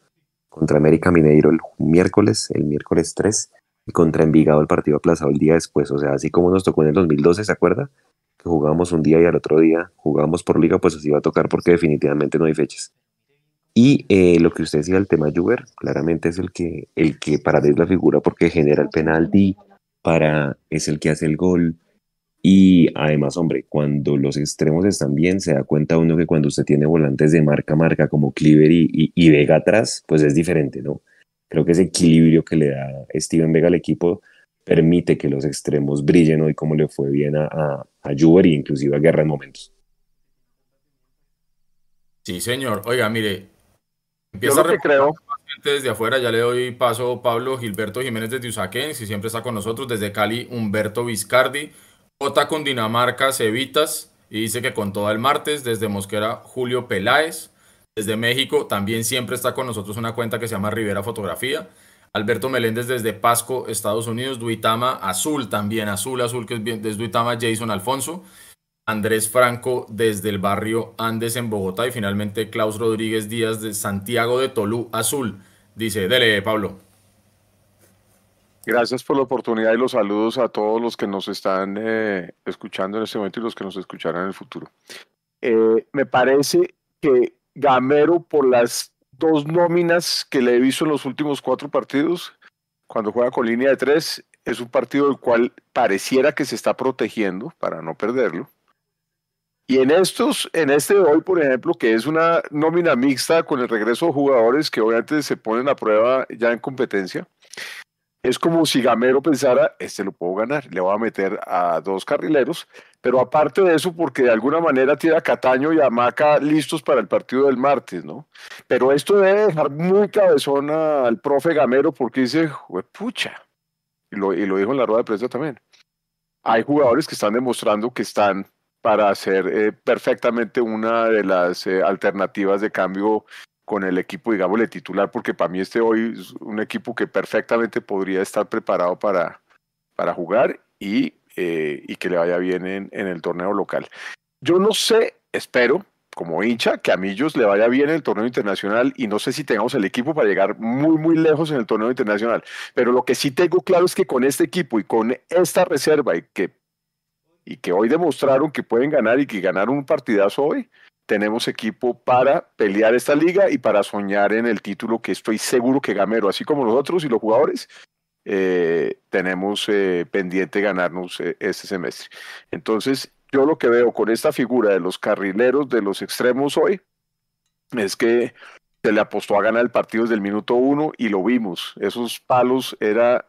Contra América Mineiro el miércoles, el miércoles 3, y contra Envigado el partido aplazado el día después. O sea, así como nos tocó en el 2012, ¿se acuerda? Que jugábamos un día y al otro día jugábamos por liga, pues así va a tocar porque definitivamente no hay fechas. Y eh, lo que usted decía, el tema Juber, claramente es el que, el que para es la figura porque genera el penalti, para, es el que hace el gol. Y además, hombre, cuando los extremos están bien, se da cuenta uno que cuando usted tiene volantes de marca a marca como Cliver y, y, Vega atrás, pues es diferente, ¿no? Creo que ese equilibrio que le da Steven Vega al equipo permite que los extremos brillen hoy como le fue bien a, a, a Juber e inclusive a Guerra en momentos. Sí, señor. Oiga, mire, empieza a creo. desde afuera. Ya le doy paso a Pablo Gilberto Jiménez desde Usaquén, si siempre está con nosotros. Desde Cali, Humberto Vizcardi. Jota con Dinamarca, Cevitas. Y dice que con todo el martes. Desde Mosquera, Julio Peláez. Desde México, también siempre está con nosotros una cuenta que se llama Rivera Fotografía. Alberto Meléndez desde Pasco, Estados Unidos. Duitama, Azul también. Azul, Azul, que es bien, desde Duitama, Jason Alfonso. Andrés Franco desde el barrio Andes en Bogotá y finalmente Klaus Rodríguez Díaz de Santiago de Tolú Azul. Dice, dele Pablo. Gracias por la oportunidad y los saludos a todos los que nos están eh, escuchando en este momento y los que nos escucharán en el futuro. Eh, me parece que Gamero, por las dos nóminas que le he visto en los últimos cuatro partidos, cuando juega con línea de tres, es un partido del cual pareciera que se está protegiendo para no perderlo. Y en estos, en este de hoy, por ejemplo, que es una nómina mixta con el regreso de jugadores que obviamente se ponen a prueba ya en competencia, es como si Gamero pensara, este lo puedo ganar, le voy a meter a dos carrileros, pero aparte de eso, porque de alguna manera tiene a Cataño y a Maca listos para el partido del martes, ¿no? Pero esto debe dejar muy cabezón al profe Gamero porque dice, pucha, y lo, y lo dijo en la rueda de prensa también. Hay jugadores que están demostrando que están para hacer eh, perfectamente una de las eh, alternativas de cambio con el equipo, digámosle, titular, porque para mí este hoy es un equipo que perfectamente podría estar preparado para, para jugar y, eh, y que le vaya bien en, en, el torneo local. Yo no sé, espero, como hincha, que a Millos le vaya bien en el torneo internacional y no sé si tengamos el equipo para llegar muy, muy lejos en el torneo internacional, pero lo que sí tengo claro es que con este equipo y con esta reserva y que y que hoy demostraron que pueden ganar y que ganaron un partidazo hoy, tenemos equipo para pelear esta liga y para soñar en el título que estoy seguro que Gamero, así como nosotros y los jugadores, eh, tenemos eh, pendiente ganarnos eh, este semestre. Entonces, yo lo que veo con esta figura de los carrileros, de los extremos hoy, es que se le apostó a ganar el partido desde el minuto uno y lo vimos. Esos palos era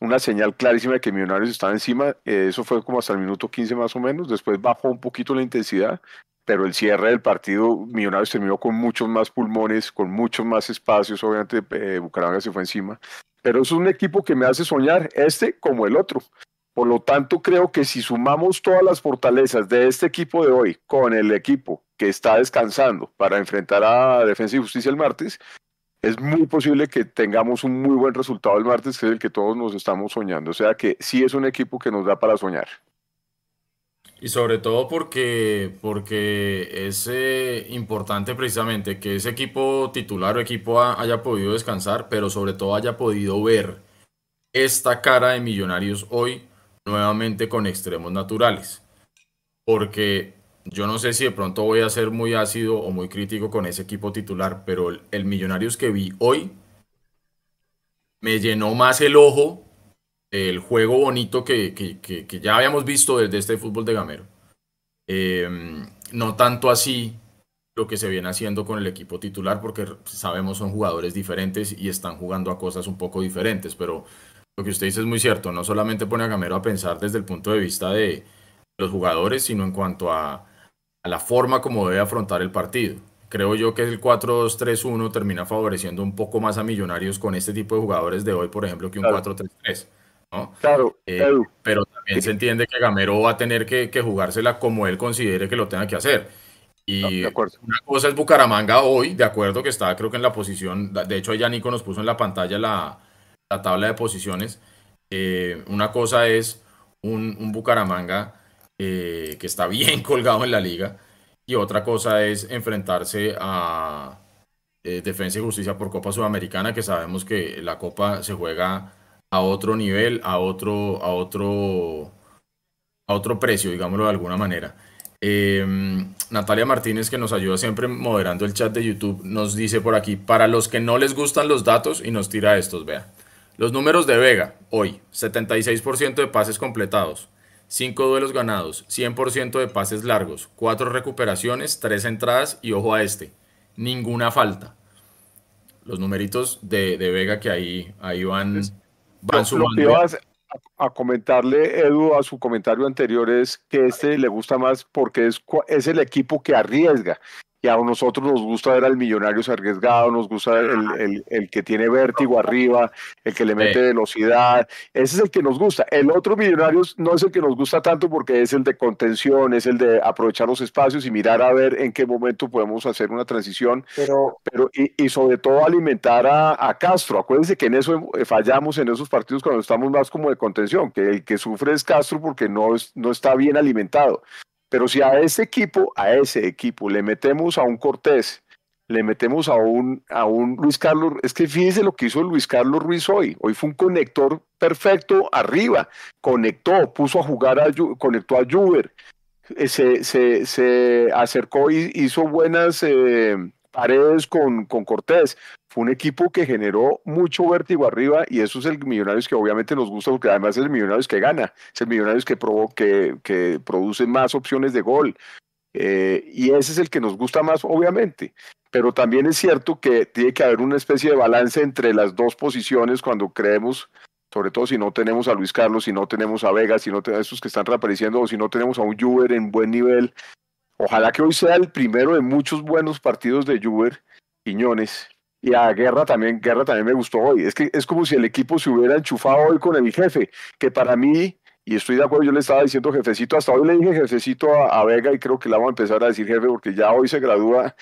una señal clarísima de que Millonarios estaba encima. Eh, eso fue como hasta el minuto 15 más o menos. Después bajó un poquito la intensidad, pero el cierre del partido, Millonarios terminó con muchos más pulmones, con muchos más espacios. Obviamente eh, Bucaramanga se fue encima. Pero es un equipo que me hace soñar, este como el otro. Por lo tanto, creo que si sumamos todas las fortalezas de este equipo de hoy con el equipo que está descansando para enfrentar a Defensa y Justicia el martes, es muy posible que tengamos un muy buen resultado el martes, que es el que todos nos estamos soñando. O sea que sí es un equipo que nos da para soñar. Y sobre todo porque, porque es eh, importante precisamente que ese equipo titular o equipo haya podido descansar, pero sobre todo haya podido ver esta cara de Millonarios hoy nuevamente con extremos naturales. Porque yo no sé si de pronto voy a ser muy ácido o muy crítico con ese equipo titular, pero el, Millonarios que vi hoy me llenó más el ojo el juego bonito que, ya habíamos visto desde este fútbol de Gamero. Em, no tanto así lo que se viene haciendo con el equipo titular, porque sabemos son jugadores diferentes y están jugando a cosas un poco diferentes, pero lo que usted dice es muy cierto, no solamente pone a Gamero a pensar desde el punto de vista de los jugadores, sino en cuanto a a la forma como debe afrontar el partido. Creo yo que el 4-2-3-1 termina favoreciendo un poco más a Millonarios con este tipo de jugadores de hoy, por ejemplo, que un 4-3-3. ¿No? Claro, eh, pero también se entiende que Gamero va a tener que, jugársela como él considere que lo tenga que hacer. Y una cosa es Bucaramanga hoy, de acuerdo que está creo que en la posición, de hecho ya Nico nos puso en la pantalla la, tabla de posiciones. Eh, una cosa es un, un Bucaramanga eh, que está bien colgado en la liga. Y otra cosa es enfrentarse a eh, Defensa y Justicia por Copa Sudamericana, que sabemos que la Copa se juega a otro nivel, a otro, a otro, a otro precio, digámoslo de alguna manera. Em, Natalia Martínez, que nos ayuda siempre moderando el chat de YouTube, nos dice por aquí, para los que no les gustan los datos, y nos tira estos, vea. Los números de Vega hoy, 76% de pases completados, 5 duelos ganados, 100% de pases largos, 4 recuperaciones, 3 entradas y ojo a este, ninguna falta. Los numeritos de, Vega que ahí, ahí van, van sumando. a, comentarle, Edu, a su comentario anterior es que este le gusta más porque es, es el equipo que arriesga y a nosotros nos gusta ver al Millonarios arriesgado, nos gusta el, el, que tiene vértigo arriba, el que le mete velocidad, ese es el que nos gusta. El otro Millonarios no es el que nos gusta tanto porque es el de contención, es el de aprovechar los espacios y mirar a ver en qué momento podemos hacer una transición, pero, pero y, y sobre todo alimentar a, a, Castro. Acuérdense que en eso fallamos en esos partidos cuando estamos más como de contención, que el que sufre es Castro porque no, es, no está bien alimentado. Pero si a ese equipo, a ese equipo le metemos a un Cortés, le metemos a un, a un Luis Carlos, es que fíjese lo que hizo Luis Carlos Ruiz hoy. Hoy fue un conector perfecto arriba, conectó, puso a jugar, a, conectó a Juber, eh, se, se, se acercó y hizo buenas eh, paredes con, con Cortés. Fue un equipo que generó mucho vértigo arriba y eso es el Millonarios que obviamente nos gusta porque además es el Millonarios que gana, es el Millonarios que, que, que produce más opciones de gol. Eh, y ese es el que nos gusta más, obviamente. Pero también es cierto que tiene que haber una especie de balance entre las dos posiciones cuando creemos, sobre todo si no tenemos a Luis Carlos, si no tenemos a Vega, si no tenemos a estos que están reapareciendo, o si no tenemos a un Juber en buen nivel. Ojalá que hoy sea el primero de muchos buenos partidos de Juber, Quiñones, y a Guerra también, Guerra también me gustó hoy. Es que es como si el equipo se hubiera enchufado hoy con el jefe, que para mí, y estoy de acuerdo, yo le estaba diciendo jefecito, hasta hoy le dije jefecito a, Vega y creo que le vamos a empezar a decir jefe porque ya hoy se gradúa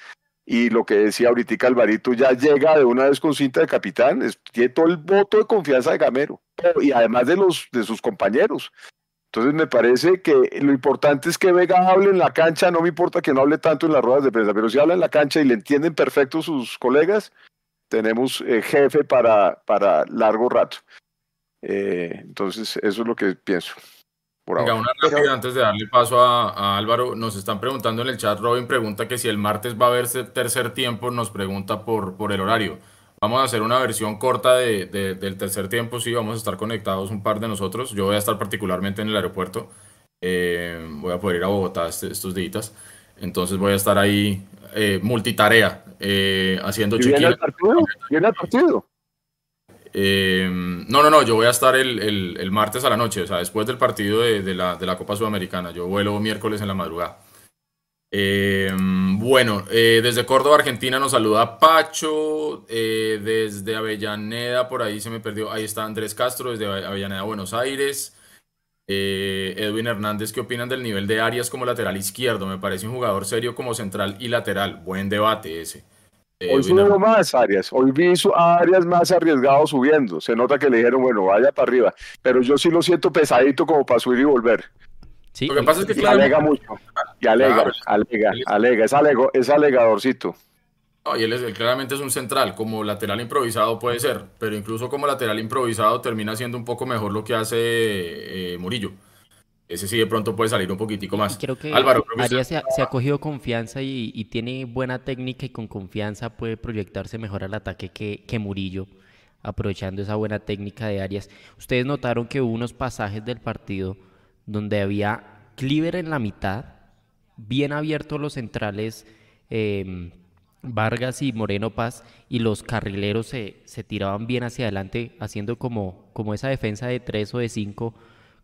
y lo que decía ahorita Alvarito ya llega de una vez con cinta de capitán, tiene todo el voto de confianza de Gamero y además de, los, de sus compañeros. Entonces me parece que lo importante es que Vega hable en la cancha, no me importa que no hable tanto en las ruedas de prensa, pero si habla en la cancha y le entienden perfecto sus colegas, tenemos eh, jefe para, para largo rato. Eh, entonces, eso es lo que pienso. Por Venga, una rápida antes de darle paso a, Álvaro. Nos están preguntando en el chat, Robin pregunta que si el martes va a haber tercer tiempo, nos pregunta por, por el horario. Vamos a hacer una versión corta de, del tercer tiempo, sí, vamos a estar conectados un par de nosotros. Yo voy a estar particularmente en el aeropuerto. Eh, voy a poder ir a Bogotá este, estos días. Entonces voy a estar ahí eh, multitarea, eh, haciendo ¿Viene el partido? ¿Viene el partido? Eh, no, no, no, yo voy a estar el, el, martes a la noche, o sea, después del partido de, de, la, de la, Copa Sudamericana. Yo vuelo miércoles en la madrugada. Eh, bueno, desde Córdoba, Argentina, nos saluda Pacho. desde Avellaneda, por ahí se me perdió. Ahí está Andrés Castro, desde Avellaneda, Buenos Aires. Eh, Edwin Hernández, ¿qué opinan del nivel de Arias como lateral izquierdo? Me parece un jugador serio como central y lateral. Buen debate ese. Eh, Hoy subió más Arias. Hoy vi a Arias más arriesgado subiendo. Se nota que le dijeron, bueno, vaya para arriba. Pero yo sí lo siento pesadito como para subir y volver. Sí, lo que pasa es que y alega mucho. Y alega, alega, alega. Es, alego, es alegadorcito. No, y él, claramente es un central, como lateral improvisado puede ser, pero incluso como lateral improvisado termina siendo un poco mejor lo que hace eh, Murillo. Ese sí de pronto puede salir un poquitico más. Creo que Álvaro, Arias se, ha, cogido confianza y, tiene buena técnica y con confianza puede proyectarse mejor al ataque que, que Murillo, aprovechando esa buena técnica de Arias. Ustedes notaron que hubo unos pasajes del partido donde había Cliver en la mitad, bien abiertos los centrales. Eh, Vargas y Moreno Paz y los carrileros se, se, tiraban bien hacia adelante, haciendo como, como esa defensa de tres o de cinco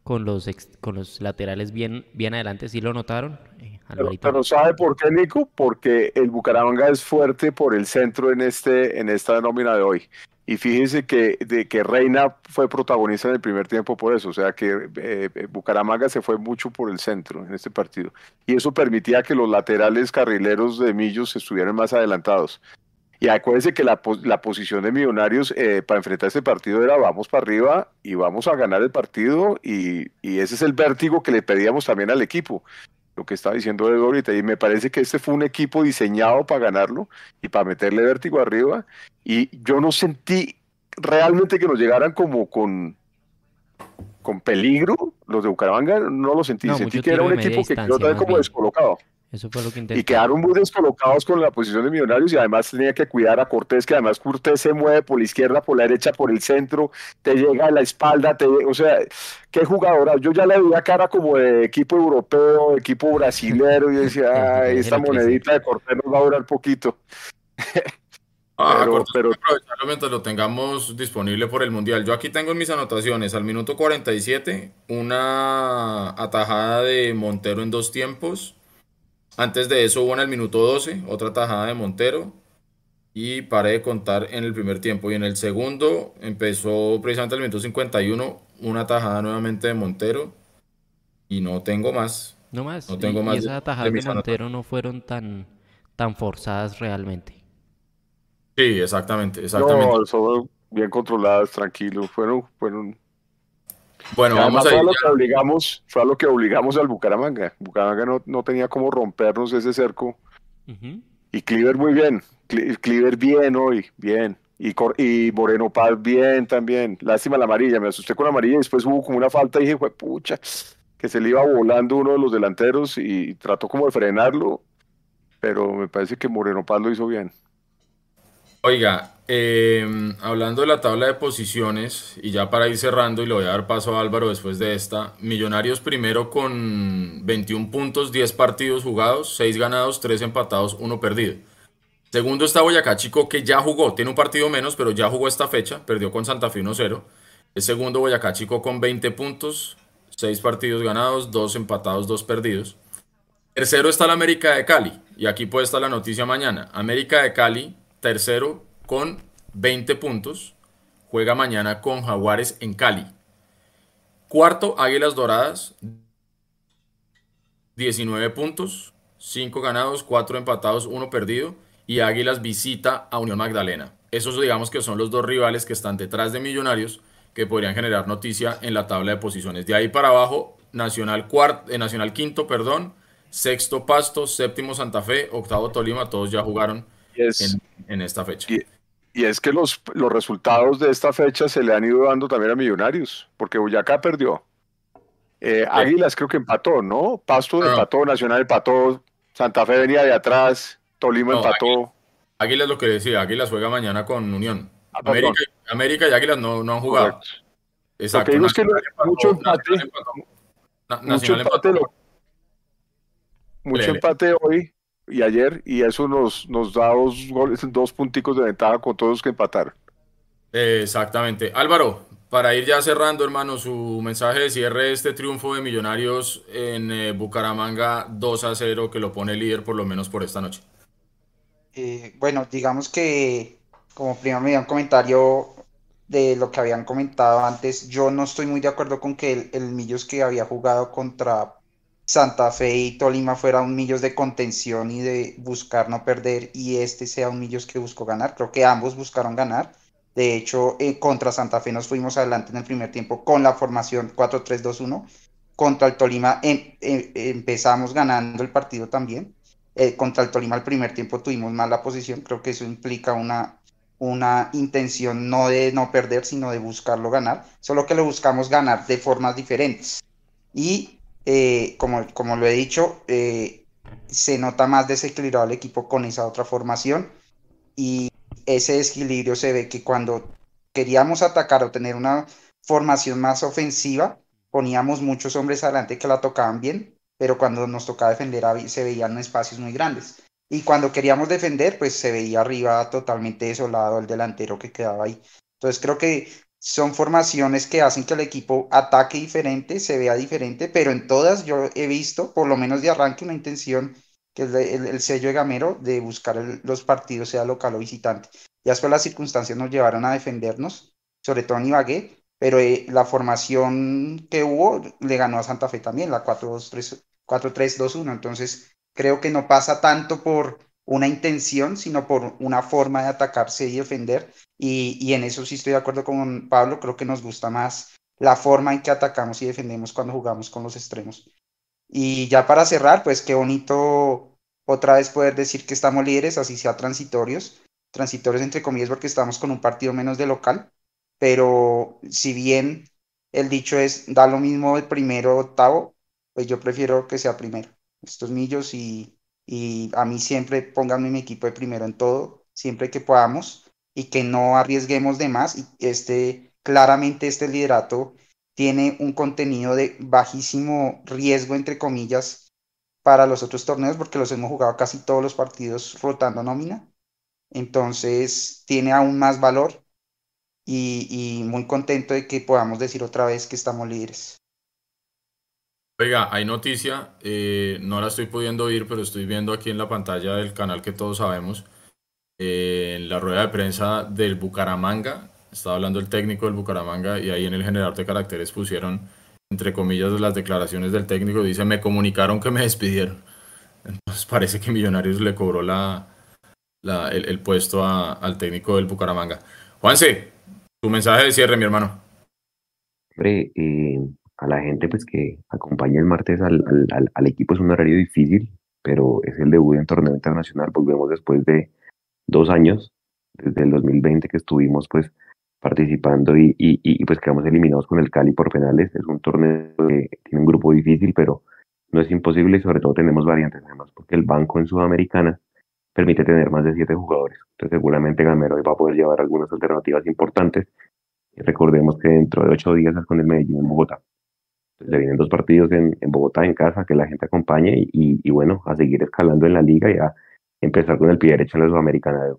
con los, con los laterales bien, bien adelante. ¿Sí lo notaron? Eh, pero, ¿sabe por qué, Nico? Porque el Bucaramanga es fuerte por el centro en, este, en esta nómina de hoy. Y fíjese que, de que Reina fue protagonista en el primer tiempo por eso, o sea que eh, eh, Bucaramanga se fue mucho por el centro en este partido. Y eso permitía que los laterales carrileros de Millos estuvieran más adelantados. Y acuérdense que la, la posición de Millonarios eh, para enfrentar este partido era vamos para arriba y vamos a ganar el partido y, y ese es el vértigo que le pedíamos también al equipo lo que estaba diciendo Edu ahorita, y me parece que este fue un equipo diseñado para ganarlo y para meterle vértigo arriba, y yo no sentí realmente que nos llegaran como con, con peligro, los de Bucaramanga no lo sentí, sentí que era un equipo que quedó como descolocado. Eso fue lo que Y quedaron muy descolocados con la posición de Millonarios y además tenía que cuidar a Cortés, que además Cortés se mueve por la izquierda, por la derecha, por el centro, te llega a la espalda, te, o sea, qué jugadora. Yo ya le veía cara como de equipo europeo, equipo brasilero, y decía, Ay, esta monedita de Cortés nos va a durar poquito. Ah, pero, pero... aprovecharlo mientras lo tengamos disponible por el Mundial. Yo aquí tengo en mis anotaciones, al minuto 47, una atajada de Montero en dos tiempos. Antes de eso hubo en el minuto 12 otra tajada de Montero. Y paré de contar en el primer tiempo. Y en el segundo empezó precisamente el minuto 51 una tajada nuevamente de Montero. Y no tengo más. No más. No tengo y, más. Y esas tajadas de, de Montero no fueron tan, tan forzadas realmente. Sí, exactamente, exactamente. No, son bien controladas, tranquilo. Fueron, fueron. Bueno, vamos a fue a lo que obligamos, fue a lo que obligamos al Bucaramanga. Bucaramanga no, no tenía como rompernos ese cerco. Uh -huh. Y Cliver muy bien. Cliver bien hoy, bien. Y, y Moreno Paz bien también. Lástima la amarilla, me asusté con la amarilla y después hubo como una falta y dije, fue pucha, que se le iba volando uno de los delanteros y trató como de frenarlo, pero me parece que Moreno Paz lo hizo bien. Oiga, eh, hablando de la tabla de posiciones, y ya para ir cerrando, y le voy a dar paso a Álvaro después de esta, Millonarios primero con 21 puntos, 10 partidos jugados, 6 ganados, 3 empatados, 1 perdido. Segundo está Boyacá Chico, que ya jugó, tiene un partido menos, pero ya jugó esta fecha, perdió con Santa Fe 1-0. El segundo Boyacá Chico con 20 puntos, 6 partidos ganados, 2 empatados, 2 perdidos. Tercero está la América de Cali, y aquí puede estar la noticia mañana. América de Cali tercero con 20 puntos. Juega mañana con Jaguares en Cali. Cuarto, Águilas Doradas. 19 puntos. 5 ganados, 4 empatados, 1 perdido. Y Águilas visita a Unión Magdalena. Esos digamos que son los dos rivales que están detrás de Millonarios que podrían generar noticia en la tabla de posiciones. De ahí para abajo, Nacional, eh, Nacional quinto, perdón. Sexto Pasto, séptimo Santa Fe, octavo Tolima, todos ya jugaron es, en, en, esta fecha. Y, y, es que los, los resultados de esta fecha se le han ido dando también a Millonarios, porque Boyacá perdió. Eh, Águilas creo que empató, ¿no? Pasto no. empató, Nacional empató, Santa Fe venía de atrás, Tolima no, empató. Águilas, lo que decía, Águilas juega mañana con Unión. Ah, América, América, y Águilas no, no han jugado. Correcto. Exacto. Es que empató, mucho empate, empató, mucho empate, lo, mucho empate hoy y ayer, y eso nos, nos da dos, goles, dos punticos de ventaja con todos los que empataron. Exactamente. Álvaro, para ir ya cerrando, hermano, su mensaje de cierre de este triunfo de Millonarios en eh, Bucaramanga 2 a 0, que lo pone líder por lo menos por esta noche. Eh, bueno, digamos que como primero me dio un comentario de lo que habían comentado antes, yo no estoy muy de acuerdo con que el, el Millos que había jugado contra Santa Fe y Tolima fuera un Millos de contención y de buscar no perder y este sea un Millos que buscó ganar. Creo que ambos buscaron ganar. De hecho, eh, contra Santa Fe nos fuimos adelante en el primer tiempo con la formación 4-3-2-1. Contra el Tolima em, em, empezamos ganando el partido también. Eh, contra el Tolima el primer tiempo tuvimos mala posición. Creo que eso implica una, una intención no de no perder, sino de buscarlo ganar. Solo que lo buscamos ganar de formas diferentes. Y eh, como, como lo he dicho, eh, se nota más desequilibrado el equipo con esa otra formación y ese desequilibrio se ve que cuando queríamos atacar o tener una formación más ofensiva, poníamos muchos hombres adelante que la tocaban bien, pero cuando nos tocaba defender se veían espacios muy grandes. Y cuando queríamos defender, pues se veía arriba totalmente desolado el delantero que quedaba ahí. Entonces creo que son formaciones que hacen que el equipo ataque diferente, se vea diferente, pero en todas yo he visto, por lo menos de arranque, una intención que es el, el, sello de Gamero de buscar los partidos, sea local o visitante. Ya después las circunstancias nos llevaron a defendernos, sobre todo en Ibagué, pero eh, la formación que hubo le ganó a Santa Fe también, la 4-3-2-1. Entonces creo que no pasa tanto por una intención, sino por una forma de atacarse y defender. Y, y en eso sí estoy de acuerdo con Pablo, creo que nos gusta más la forma en que atacamos y defendemos cuando jugamos con los extremos. Y ya para cerrar, pues qué bonito otra vez poder decir que estamos líderes, así sea transitorios, transitorios entre comillas porque estamos con un partido menos de local, pero si bien el dicho es da lo mismo el primero o octavo, pues yo prefiero que sea primero. Estos millos y, y a mí siempre pónganme mi equipo de primero en todo, siempre que podamos y que no arriesguemos de más. Y este, claramente este liderato tiene un contenido de bajísimo riesgo, entre comillas, para los otros torneos, porque los hemos jugado casi todos los partidos rotando nómina. Entonces tiene aún más valor y, muy contento de que podamos decir otra vez que estamos líderes. Oiga, hay noticia, eh, no la estoy pudiendo oír, pero estoy viendo aquí en la pantalla del canal que todos sabemos, eh, en la rueda de prensa del Bucaramanga, estaba hablando el técnico del Bucaramanga y ahí en el generador de caracteres pusieron, entre comillas, las declaraciones del técnico, dice, me comunicaron que me despidieron. Entonces parece que Millonarios le cobró la, el, puesto al técnico del Bucaramanga. Juanse, tu mensaje de cierre, mi hermano. Hombre, eh, a la gente pues que acompaña el martes al, al, equipo es un horario difícil, pero es el debut en torneo internacional. Volvemos después de dos años, desde el 2020 que estuvimos pues participando y, y, y, pues quedamos eliminados con el Cali por penales. Es un torneo que tiene un grupo difícil, pero no es imposible y sobre todo tenemos variantes además, porque el banco en Sudamericana permite tener más de siete jugadores. Entonces seguramente Gamero va a poder llevar algunas alternativas importantes. Recordemos que dentro de ocho días es con el Medellín en Bogotá. Le vienen dos partidos en, Bogotá en casa, que la gente acompañe y, y, bueno, a seguir escalando en la liga y a empezar con el pie derecho en la Sudamericana.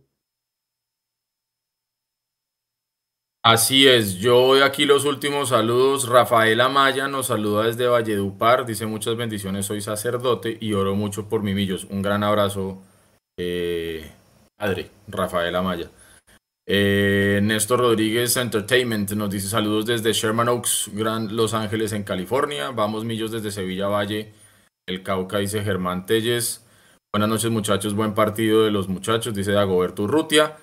Así es, yo doy aquí los últimos saludos. Rafael Amaya nos saluda desde Valledupar, dice muchas bendiciones, soy sacerdote y oro mucho por mi millos. Un gran abrazo eh, padre, Rafael Amaya. Eh, Néstor Rodríguez Entertainment nos dice saludos desde Sherman Oaks, Gran Los Ángeles en California. Vamos millos desde Sevilla Valle, el Cauca, dice Germán Telles. Buenas noches muchachos, buen partido de los muchachos, dice Dagoberto Urrutia.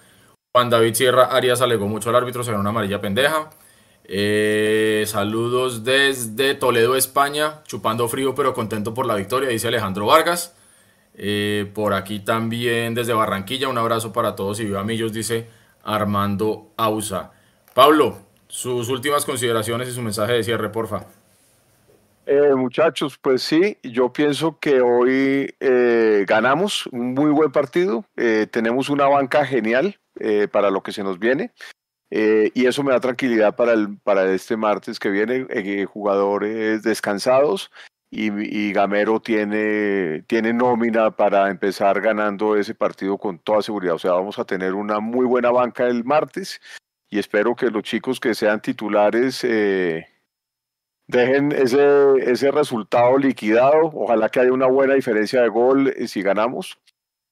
Juan David Sierra Arias alegó mucho al árbitro, se una amarilla pendeja. Eh, saludos desde Toledo, España, chupando frío pero contento por la victoria, dice Alejandro Vargas. Eh, por aquí también desde Barranquilla, un abrazo para todos y viva Millos, dice Armando Ausa. Pablo, sus últimas consideraciones y su mensaje de cierre, porfa. Eh, muchachos, pues sí, yo pienso que hoy eh, ganamos un muy buen partido, tenemos una banca genial para lo que se nos viene y eso me da tranquilidad para, el, para este martes que viene, jugadores descansados, y, Gamero tiene, tiene nómina para empezar ganando ese partido con toda seguridad. O sea, vamos a tener una muy buena banca el martes y espero que los chicos que sean titulares eh, dejen ese, ese resultado liquidado. Ojalá que haya una buena diferencia de gol eh, si ganamos.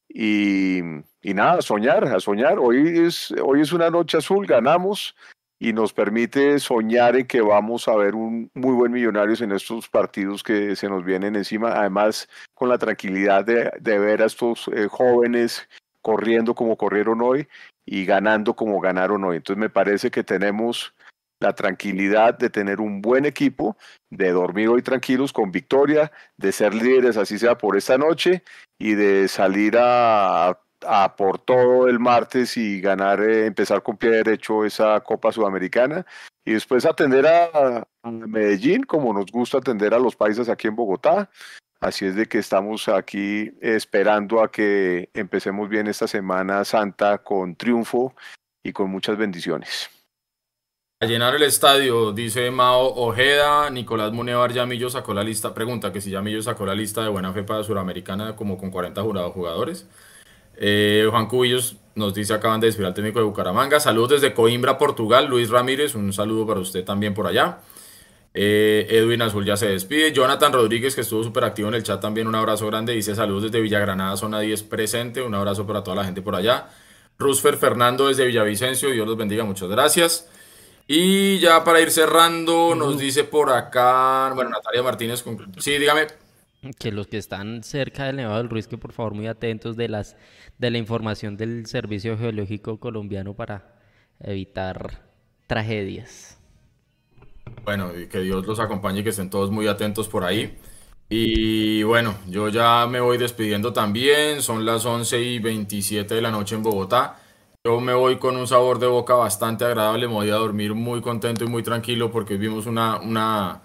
Y, nada, a soñar, a soñar. Hoy es, hoy es una noche azul, ganamos y nos permite soñar en que vamos a ver un muy buen Millonarios en estos partidos que se nos vienen encima, además con la tranquilidad de, ver a estos eh, jóvenes corriendo como corrieron hoy y ganando como ganaron hoy. Entonces me parece que tenemos la tranquilidad de tener un buen equipo, de dormir hoy tranquilos con victoria, de ser líderes así sea por esta noche y de salir a a por todo el martes y ganar, eh, empezar con pie derecho esa Copa Sudamericana y después atender a, Medellín como nos gusta atender a los países aquí en Bogotá. Así es de que estamos aquí esperando a que empecemos bien esta Semana Santa con triunfo y con muchas bendiciones. A llenar el estadio, dice Mao Ojeda, Nicolás Munevar Yamillo sacó la lista, pregunta que si Yamillo sacó la lista de buena fe para Sudamericana como con 40 jurados jugadores. Eh, Juan Cubillos nos dice, acaban de despedir al técnico de Bucaramanga. Saludos desde Coimbra, Portugal. Luis Ramírez, un saludo para usted también por allá. Eh, Edwin Azul ya se despide. Jonathan Rodríguez, que estuvo súper activo en el chat, también un abrazo grande. Dice saludos desde Villagranada, zona 10 presente. Un abrazo para toda la gente por allá. Rusfer Fernando desde Villavicencio, Dios los bendiga, muchas gracias. Y ya para ir cerrando, nos dice por acá, bueno, Natalia Martínez, sí, dígame. Que los que están cerca del Nevado del Ruiz, que por favor muy atentos de las de la información del Servicio Geológico Colombiano para evitar tragedias. Bueno, y que Dios los acompañe y que estén todos muy atentos por ahí. Y bueno, yo ya me voy despidiendo también. Son las 11 y 27 de la noche en Bogotá. Yo me voy con un sabor de boca bastante agradable. Me voy a dormir muy contento y muy tranquilo porque vimos una, una,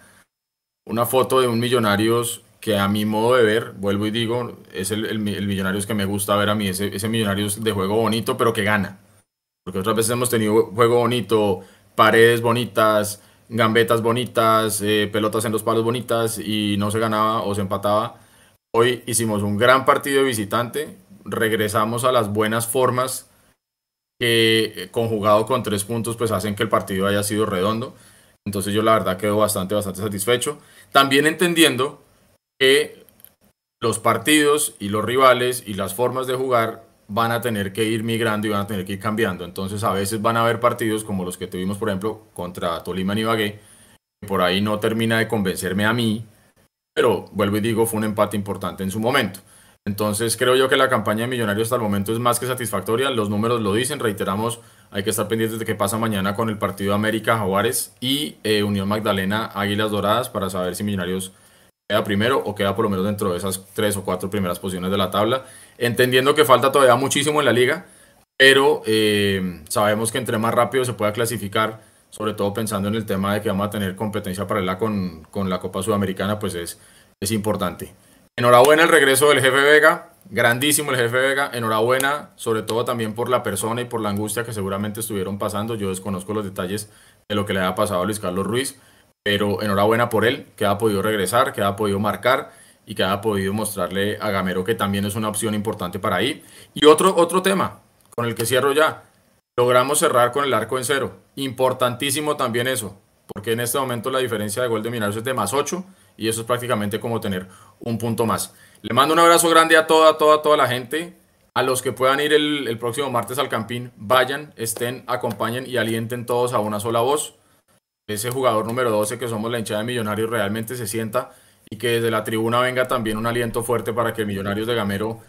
una foto de un Millonarios que a mi modo de ver, vuelvo y digo, es el, el, Millonarios que me gusta ver a mí, ese, ese Millonarios de juego bonito, pero que gana. Porque otras veces hemos tenido juego bonito, paredes bonitas, gambetas bonitas, eh, pelotas en los palos bonitas y no se ganaba o se empataba. Hoy hicimos un gran partido de visitante, regresamos a las buenas formas que eh, conjugado con tres puntos pues hacen que el partido haya sido redondo. Entonces yo la verdad quedo bastante, bastante satisfecho. También entendiendo que los partidos y los rivales y las formas de jugar van a tener que ir migrando y van a tener que ir cambiando. Entonces a veces van a haber partidos como los que tuvimos, por ejemplo, contra Tolima y Ibagué, que por ahí no termina de convencerme a mí, pero vuelvo y digo, fue un empate importante en su momento. Entonces creo yo que la campaña de Millonarios hasta el momento es más que satisfactoria, los números lo dicen, reiteramos, hay que estar pendientes de qué pasa mañana con el partido América Jaguares y eh, Unión Magdalena Águilas Doradas para saber si Millonarios queda primero o queda por lo menos dentro de esas tres o cuatro primeras posiciones de la tabla, entendiendo que falta todavía muchísimo en la liga, pero eh, sabemos que entre más rápido se pueda clasificar, sobre todo pensando en el tema de que vamos a tener competencia paralela con, con la Copa Sudamericana, pues es, es importante. Enhorabuena el regreso del jefe Vega, grandísimo el jefe Vega, enhorabuena sobre todo también por la persona y por la angustia que seguramente estuvieron pasando, yo desconozco los detalles de lo que le haya pasado a Luis Carlos Ruiz, pero enhorabuena por él, que ha podido regresar, que ha podido marcar y que ha podido mostrarle a Gamero que también es una opción importante para ahí. Y otro, otro tema con el que cierro ya, logramos cerrar con el arco en cero. Importantísimo también eso, porque en este momento la diferencia de gol de Minarios es de más 8 y eso es prácticamente como tener un punto más. Le mando un abrazo grande a toda, toda, toda la gente. A los que puedan ir el próximo martes al Campín, vayan, estén, acompañen y alienten todos a una sola voz ese jugador número 12 que somos la hinchada de Millonarios realmente se sienta y que desde la tribuna venga también un aliento fuerte para que Millonarios de Gamero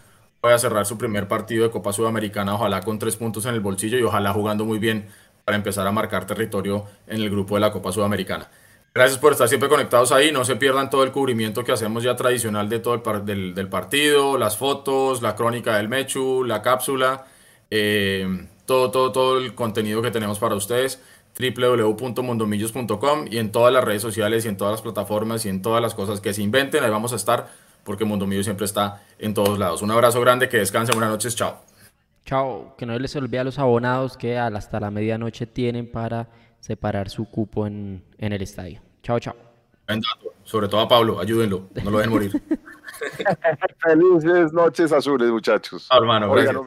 pueda cerrar su primer partido de Copa Sudamericana, ojalá con tres puntos en el bolsillo y ojalá jugando muy bien para empezar a marcar territorio en el grupo de la Copa Sudamericana. Gracias por estar siempre conectados ahí, no se pierdan todo el cubrimiento que hacemos ya tradicional de todo el del, del, partido, las fotos, la crónica del Mechu, la cápsula, eh, todo, todo, todo el contenido que tenemos para ustedes www.mundomillos.com y en todas las redes sociales y en todas las plataformas y en todas las cosas que se inventen, ahí vamos a estar porque Mundomillos siempre está en todos lados. Un abrazo grande, que descansen, buenas noches, chao. Chao, que no les olvide a los abonados que hasta la medianoche tienen para separar su cupo en, en el estadio. Chao, chao. Sobre todo a Pablo, ayúdenlo, no lo dejen morir. Felices noches azules, muchachos. hermano, gracias.